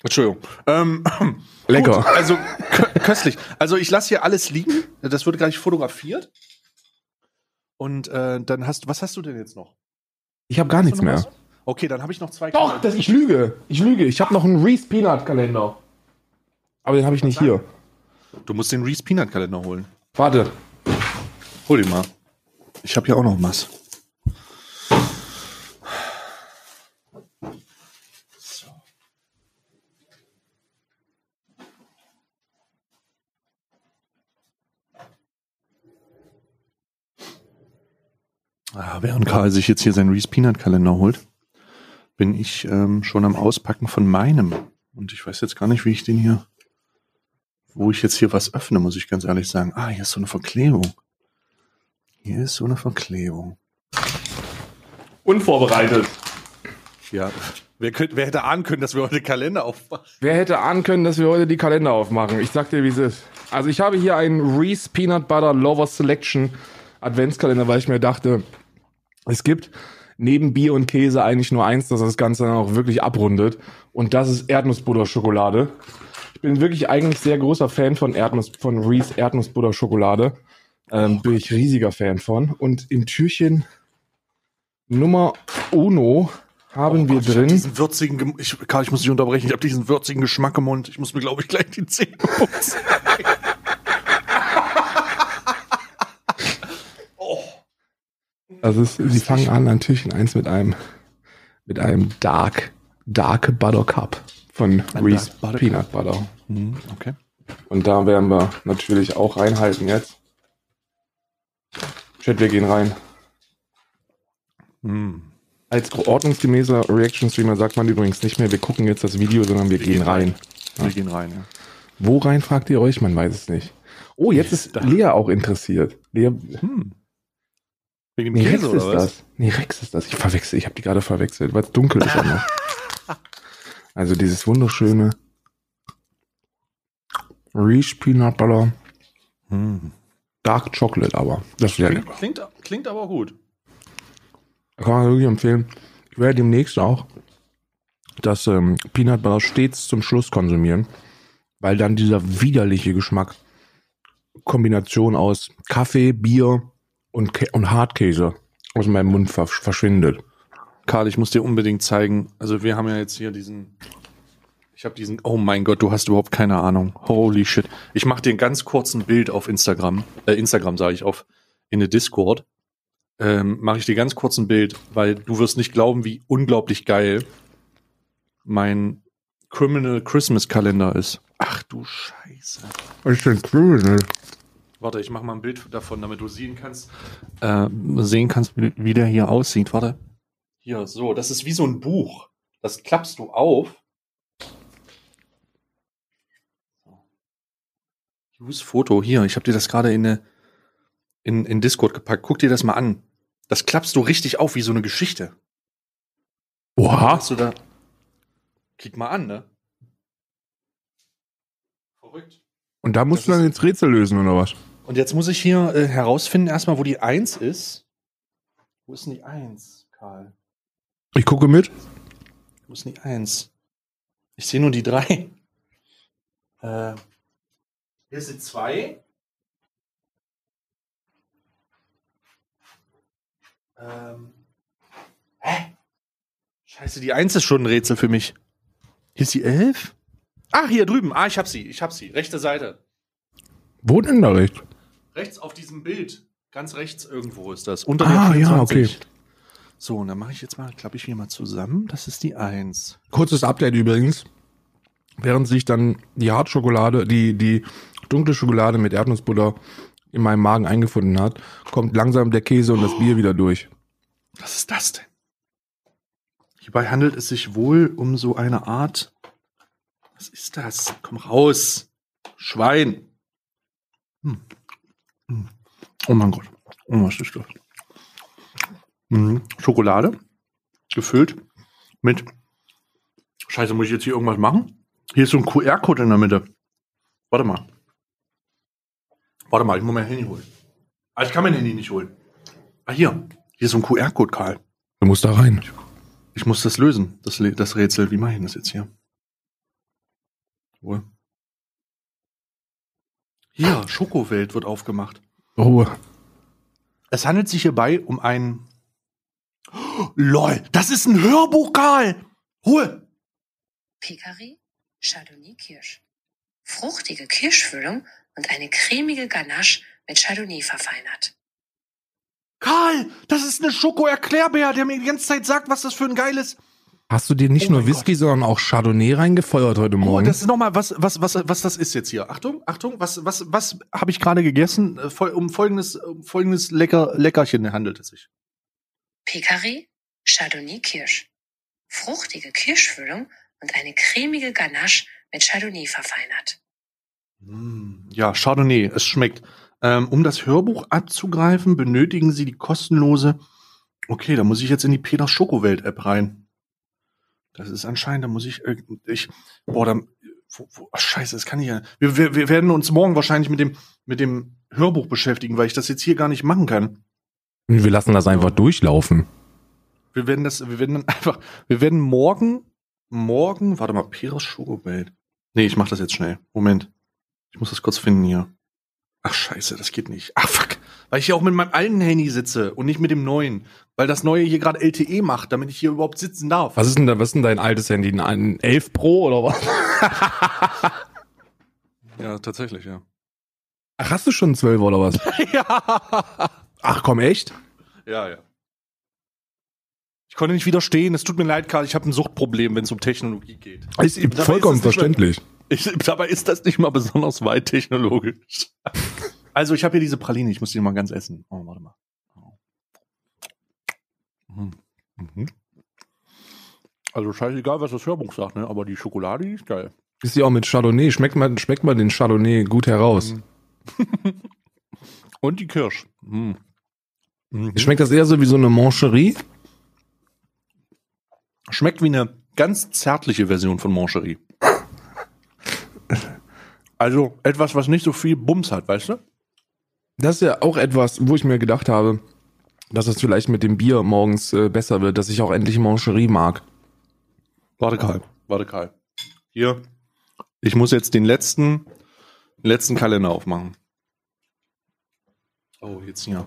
Entschuldigung. Ähm, Lecker. Gut, also kö köstlich. Also ich lasse hier alles liegen. Das wird gleich fotografiert. Und äh, dann hast was hast du denn jetzt noch? Ich habe gar nichts du mehr. was? Okay, dann habe ich noch zwei. Doch, das, ich lüge. Ich lüge. Ich habe noch einen Reese Peanut Kalender. Aber den habe ich nicht hier. Du musst den Reese Peanut Kalender holen. Warte. Hol den mal. Ich habe hier auch noch was. Ah, während Karl sich jetzt hier seinen Reese Peanut Kalender holt, bin ich ähm, schon am Auspacken von meinem. Und ich weiß jetzt gar nicht, wie ich den hier, wo ich jetzt hier was öffne, muss ich ganz ehrlich sagen. Ah, hier ist so eine Verklebung. Hier ist so eine Verklebung. Unvorbereitet. Ja, wer, könnte, wer hätte ahnen können, dass wir heute Kalender aufmachen? Wer hätte ahnen können, dass wir heute die Kalender aufmachen? Ich sag dir, wie es ist. Also ich habe hier einen Reese Peanut Butter Lover Selection Adventskalender, weil ich mir dachte, es gibt neben Bier und Käse eigentlich nur eins, das das Ganze dann auch wirklich abrundet. Und das ist Erdnussbutter-Schokolade. Ich bin wirklich eigentlich sehr großer Fan von Erdnuss, von Reese Erdnussbutter-Schokolade. Ähm, bin ich riesiger Fan von. Und im Türchen Nummer Uno haben wir Oh Ich hab drin. diesen würzigen, Gem- ich, Karl, ich muss dich unterbrechen. Ich habe diesen würzigen Geschmack im Mund. Ich muss mir, glaube ich, gleich die Zähne putzen. Also es, sie fangen an an Türchen 1 mit einem mit einem Dark Dark Butter Cup von Ein Reese Butter Peanut Butter. Hm, okay. Und da werden wir natürlich auch reinhalten jetzt. Chat, wir gehen rein. Hm. Als ordnungsgemäßer Reaction-Streamer sagt man übrigens nicht mehr, wir gucken jetzt das Video, sondern wir, gehen, gehen rein. Wir gehen rein, ja. Wo rein, fragt ihr euch? Man weiß es nicht. Oh, jetzt ist. Lea auch interessiert. Lea, Hm. Wegen nee, Rex Käse ist oder was? das. Nee, Rex ist das. Ich verwechsel, ich habe die gerade verwechselt, weil es dunkel ist auch noch. Also dieses wunderschöne Reese Peanut Butter Hm. Dark Chocolate, aber das ist ja Klingt, klingt, klingt aber gut. Kann man wirklich empfehlen. Ich werde demnächst auch das ähm, Peanut Butter stets zum Schluss konsumieren, weil dann dieser widerliche Geschmack Kombination aus Kaffee, Bier und, Kä und Hartkäse aus meinem Mund ver verschwindet. Karl, ich muss dir unbedingt zeigen. Also wir haben ja jetzt hier diesen. Ich habe diesen. Oh mein Gott, du hast überhaupt keine Ahnung. Holy shit. Ich mache dir ein ganz kurzen Bild auf Instagram. Äh, Instagram sage ich auf in der Discord. Ähm, mache ich dir ganz kurz ein Bild, weil du wirst nicht glauben, wie unglaublich geil mein Criminal Christmas Kalender ist. Ach du Scheiße. Was ist denn Criminal? Warte, ich mache mal ein Bild davon, damit du sehen kannst, äh, sehen kannst, wie, der hier aussieht. Warte. Hier, so, das ist wie so ein Buch. Das klappst du auf. Use Foto hier. Ich habe dir das gerade in eine in, in Discord gepackt. Guck dir das mal an. Das klappst du richtig auf wie so eine Geschichte. Oha. Hast du da. Klick mal an, ne? Verrückt. Und da musst Das du dann jetzt Rätsel lösen, oder was? Und jetzt muss ich hier äh, herausfinden, erstmal, wo die 1 ist. Wo ist denn die 1, Karl? Ich gucke mit. Wo ist denn die 1? Ich sehe nur die 3. Äh, hier ist die 2. Ähm. Hä? Scheiße, die 1 ist schon ein Rätsel für mich. Hier ist die 11? Ah, hier drüben. Ah, ich hab sie. Ich hab sie. Rechte Seite. Wo denn da recht? Rechts auf diesem Bild. Ganz rechts irgendwo ist das. Unter Ah, der ja, 24. okay. So, und dann mache ich jetzt mal, klappe ich hier mal zusammen. Das ist die 1. Kurzes Update übrigens. Während sich dann die Hartschokolade, die, die dunkle Schokolade mit Erdnussbutter in meinem Magen eingefunden hat, kommt langsam der Käse und das Bier wieder durch. Was ist das denn? Hierbei handelt es sich wohl um so eine Art. Was ist das? Komm raus. Schwein. Hm. Oh mein Gott. Oh, was ist das? Mhm. Schokolade. Gefüllt mit. Scheiße, muss ich jetzt hier irgendwas machen? Hier ist so ein QR-Code in der Mitte. Warte mal. Warte mal, ich muss mein Handy holen. Ah, ich kann mein Handy nicht holen. Ah, hier. Hier ist so ein QR-Code, Karl. Du musst da rein. Ich muss das lösen, das, das Rätsel. Wie mache ich das jetzt hier? Wohl. Hier, Schokowelt wird aufgemacht. Ruhe. Es handelt sich hierbei um ein. Oh, LOL, das ist ein Hörbuch, Karl! Ruhe! Picari, Chardonnay Kirsch. Fruchtige Kirschfüllung und eine cremige Ganache mit Chardonnay verfeinert. Karl, das ist eine Schoko-Erklärbär, der mir die ganze Zeit sagt, was das für ein geiles. Hast du dir nicht Oh nur Whisky, sondern auch Chardonnay reingefeuert heute Oh, Morgen? das ist nochmal, was, was, was, was das ist jetzt hier. Achtung, Achtung, was, was, was habe ich gerade gegessen? Äh, Um folgendes, um folgendes Lecker, Leckerchen handelt es sich. Picari, Chardonnay Kirsch. Fruchtige Kirschfüllung und eine cremige Ganache mit Chardonnay verfeinert. Mm, Ja, Chardonnay, es schmeckt. Ähm, um das Hörbuch abzugreifen, benötigen Sie die kostenlose. Okay, da muss ich jetzt in die Peter Schokowelt App rein. Das ist anscheinend, da muss ich, irg- ich, boah, da, wo, wo, ach, scheiße, das kann ich ja. Wir, wir, wir werden uns morgen wahrscheinlich mit dem, mit dem Hörbuch beschäftigen, weil ich das jetzt hier gar nicht machen kann. Wir lassen das einfach durchlaufen. Wir werden das, wir werden dann einfach, wir werden morgen, morgen, warte mal, Peter Schokowelt. Nee, ich mach das jetzt schnell. Moment. Ich muss das kurz finden hier. Ach scheiße, das geht nicht. Ach fuck. Weil ich hier auch mit meinem alten Handy sitze und nicht mit dem neuen. Weil das neue hier gerade LTE macht, damit ich hier überhaupt sitzen darf. Was ist denn da, was ist denn dein altes Handy? Ein 11 Pro oder was? Ja, tatsächlich, ja. Ach, hast du schon 12 oder was? ja. Ach komm, echt? Ja, ja. Ich konnte nicht widerstehen. Es tut mir leid, Karl. Ich habe ein Suchtproblem, wenn es um Technologie geht. Ist vollkommen ist verständlich. Ich, dabei ist das nicht mal besonders weit technologisch. Also ich habe hier diese Praline, ich muss die mal ganz essen. Oh, warte mal. Mhm. Mhm. Also scheißegal, was das Hörbuch sagt, ne? aber die Schokolade die ist geil. Ist die auch mit Chardonnay? Schmeckt man, schmeckt man den Chardonnay gut heraus? Mhm. Und die Kirsch. Mhm. Mhm. Schmeckt das eher so wie so eine Mancherie? Schmeckt wie eine ganz zärtliche Version von Mancherie. Also etwas, was nicht so viel Bums hat, weißt du? Das ist ja auch etwas, wo ich mir gedacht habe, dass es vielleicht mit dem Bier morgens äh, besser wird, dass ich auch endlich Mancherie mag. Warte, Karl. Warte, Karl. Hier. Ich muss jetzt den letzten, letzten Kalender aufmachen. Oh, jetzt hier.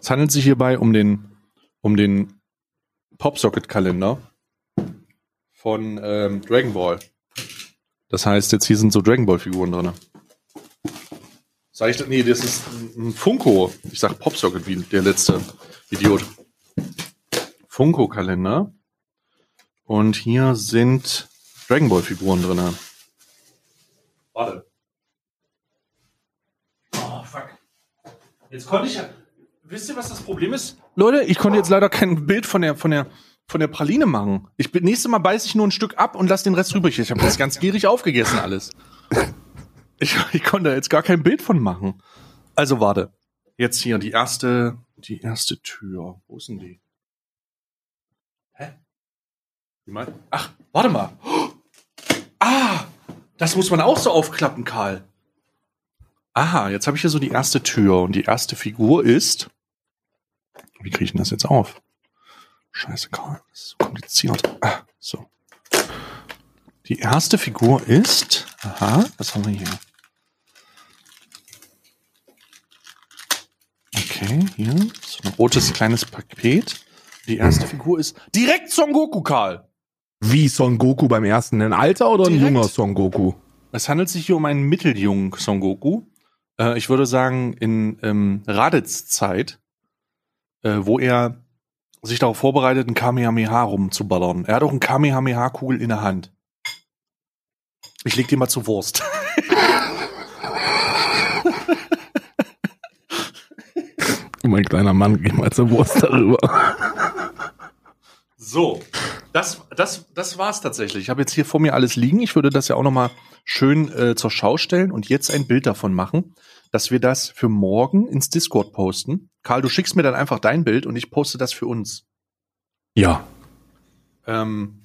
Es handelt sich hierbei um den, um den Popsocket-Kalender von ähm, Dragon Ball. Das heißt, jetzt hier sind so Dragon Ball-Figuren drin. Sag ich das? Nee, das ist ein Funko. Ich sag Popsocket wie der letzte Idiot. Funko-Kalender. Und hier sind Dragon Ball Figuren drin. Warte. Oh, fuck. Jetzt konnte ich ja. Wisst ihr, was das Problem ist? Leute, ich konnte jetzt leider kein Bild von der, von der, von der Praline machen. Ich bin, nächstes Mal beiß ich nur ein Stück ab und lass den Rest übrig. Ich habe das ganz gierig aufgegessen alles. Ich, ich konnte da jetzt gar kein Bild von machen. Also warte. jetzt hier die erste, die erste Tür. Wo ist denn die? Hä? Wie mein? Ach, warte mal. Ah, das muss man auch so aufklappen, Karl. Aha, jetzt habe ich hier so die erste Tür und die erste Figur ist. Wie kriege ich denn das jetzt auf? Scheiße, Karl, das ist so kompliziert. Ah, so. Die erste Figur ist. Aha, was haben wir hier? Okay, hier so ein rotes kleines Paket. Die erste Figur ist direkt Son Goku, Karl. Wie Son Goku beim ersten? Ein alter oder ein Direkt. junger Son Goku? Es handelt sich hier um einen mitteljungen Son Goku. Äh, ich würde sagen, in ähm, Raditz Zeit, äh, wo er sich darauf vorbereitet, ein Kamehameha rumzuballern. Er hat auch ein Kamehameha-Kugel in der Hand. Ich leg dir mal zur Wurst. mein kleiner Mann, geh mal zur Wurst darüber. So, das, das, das war's tatsächlich. Ich habe jetzt hier vor mir alles liegen. Ich würde das ja auch noch mal schön äh, zur Schau stellen und jetzt ein Bild davon machen, dass wir das für morgen ins Discord posten. Karl, du schickst mir dann einfach dein Bild und ich poste das für uns. Ja. Ähm,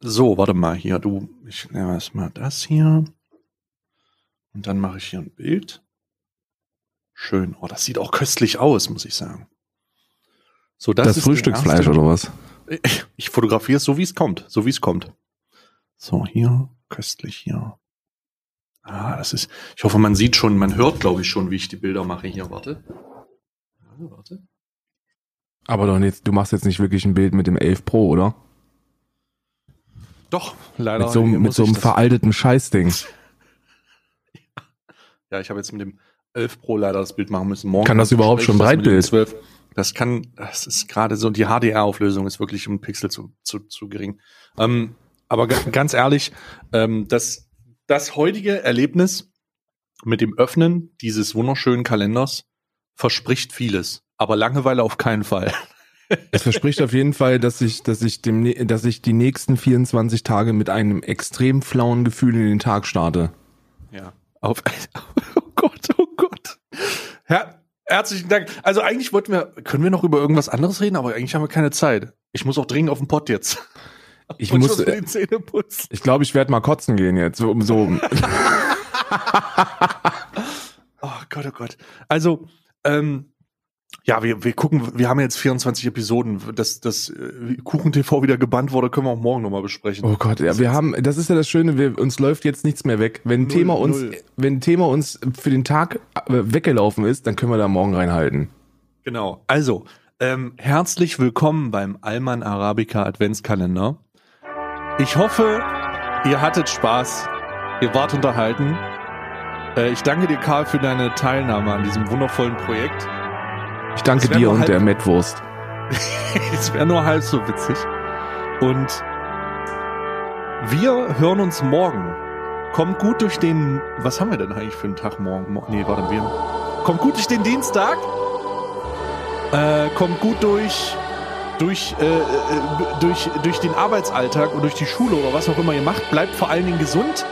so, warte mal hier. Du, ich nehme erstmal das hier. Und dann mache ich hier ein Bild. Schön. Oh, das sieht auch köstlich aus, muss ich sagen. So, Das, ist der Frühstücksfleisch oder was? Ich fotografiere es so, wie es kommt. So, wie es kommt. So, hier, köstlich hier. Ah, das ist, ich hoffe, man sieht schon, man hört, glaube ich, schon, wie ich die Bilder mache hier. Warte. Ja, warte. Aber doch nicht, du machst jetzt nicht wirklich ein Bild mit dem 11 Pro, oder? Doch, leider. Mit so, einem- mit so ich einem das- veralteten Scheißding. Ja, ich habe jetzt mit dem 11 Pro leider das Bild machen müssen. Morgen Kann das überhaupt schon Breitbild? mit dem 12. Das kann, das ist gerade so, die HDR-Auflösung ist wirklich um Pixel zu, zu, zu gering. Ähm, aber ga- ganz ehrlich, ähm, das, das heutige Erlebnis mit dem Öffnen dieses wunderschönen Kalenders verspricht vieles, aber Langeweile auf keinen Fall. Es verspricht auf jeden Fall, dass ich, dass ich dem, dass ich die nächsten 24 Tage mit einem extrem flauen Gefühl in den Tag starte. Ja. Auf, oh Gott, oh Gott. Her herzlichen Dank. Also eigentlich wollten wir, können wir noch über irgendwas anderes reden, aber eigentlich haben wir keine Zeit. Ich muss auch dringend auf den Pott jetzt. Ich muss, die Zähne putzen. ich glaube, ich werde mal kotzen gehen jetzt. So, so, Oh Gott, oh Gott. Also, ähm, ja, wir, wir gucken, wir haben jetzt 24 Episoden. Dass das äh, Kuchen-TV wieder gebannt wurde, können wir auch morgen nochmal besprechen. oh Gott, ja, wir haben, das ist ja das Schöne, wir, uns läuft jetzt nichts mehr weg. Wenn ein Null, Thema uns, null. wenn ein Thema uns für den Tag äh, weggelaufen ist, dann können wir da morgen reinhalten. Genau. Also, ähm, herzlich willkommen beim Alman Arabica Adventskalender. Ich hoffe, ihr hattet Spaß, ihr wart unterhalten. Äh, ich danke dir, Karl, für deine Teilnahme an diesem wundervollen Projekt. Ich danke dir und halb- der Mettwurst. Es wäre nur halb so witzig. Und wir hören uns morgen. Kommt gut durch den. Was haben wir denn eigentlich für einen Tag morgen? Mo- Nee, warte, wir. Kommt gut durch den Dienstag. Äh, kommt gut durch. Durch, äh, äh, durch, durch den Arbeitsalltag und durch die Schule oder was auch immer ihr macht. Bleibt vor allen Dingen gesund.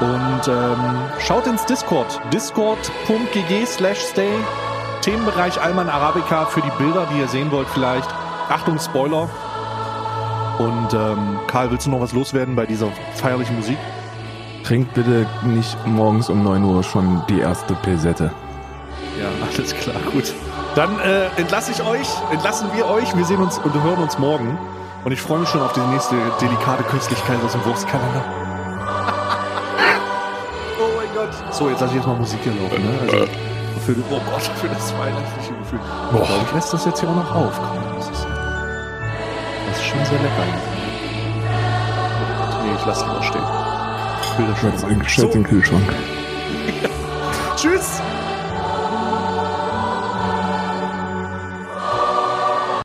Und ähm, schaut ins Discord. Discord.gg slash stay. Themenbereich Alman Arabica für die Bilder, die ihr sehen wollt vielleicht. Achtung, Spoiler. Und ähm, Karl, willst du noch was loswerden bei dieser feierlichen Musik? Trinkt bitte nicht morgens um 9 Uhr schon die erste Pesette. Ja, alles klar, gut. Dann äh, entlasse ich euch, entlassen wir euch. Wir sehen uns und hören uns morgen. Und ich freue mich schon auf die nächste delikate Köstlichkeit aus dem Wurstkalender. oh mein Gott. So, jetzt lasse ich jetzt mal Musik hier laufen. Ne? Also, für, oh Gott, für das weihnachtliche Gefühl. Boah. Ich glaube, ich lasse das jetzt hier auch noch auf. Das ist, das ist schon sehr lecker. Oh Gott, nee, ich lasse lieber stehen. Ich will das schon Schätz, machen. schätz den Kühlschrank. Tschüss.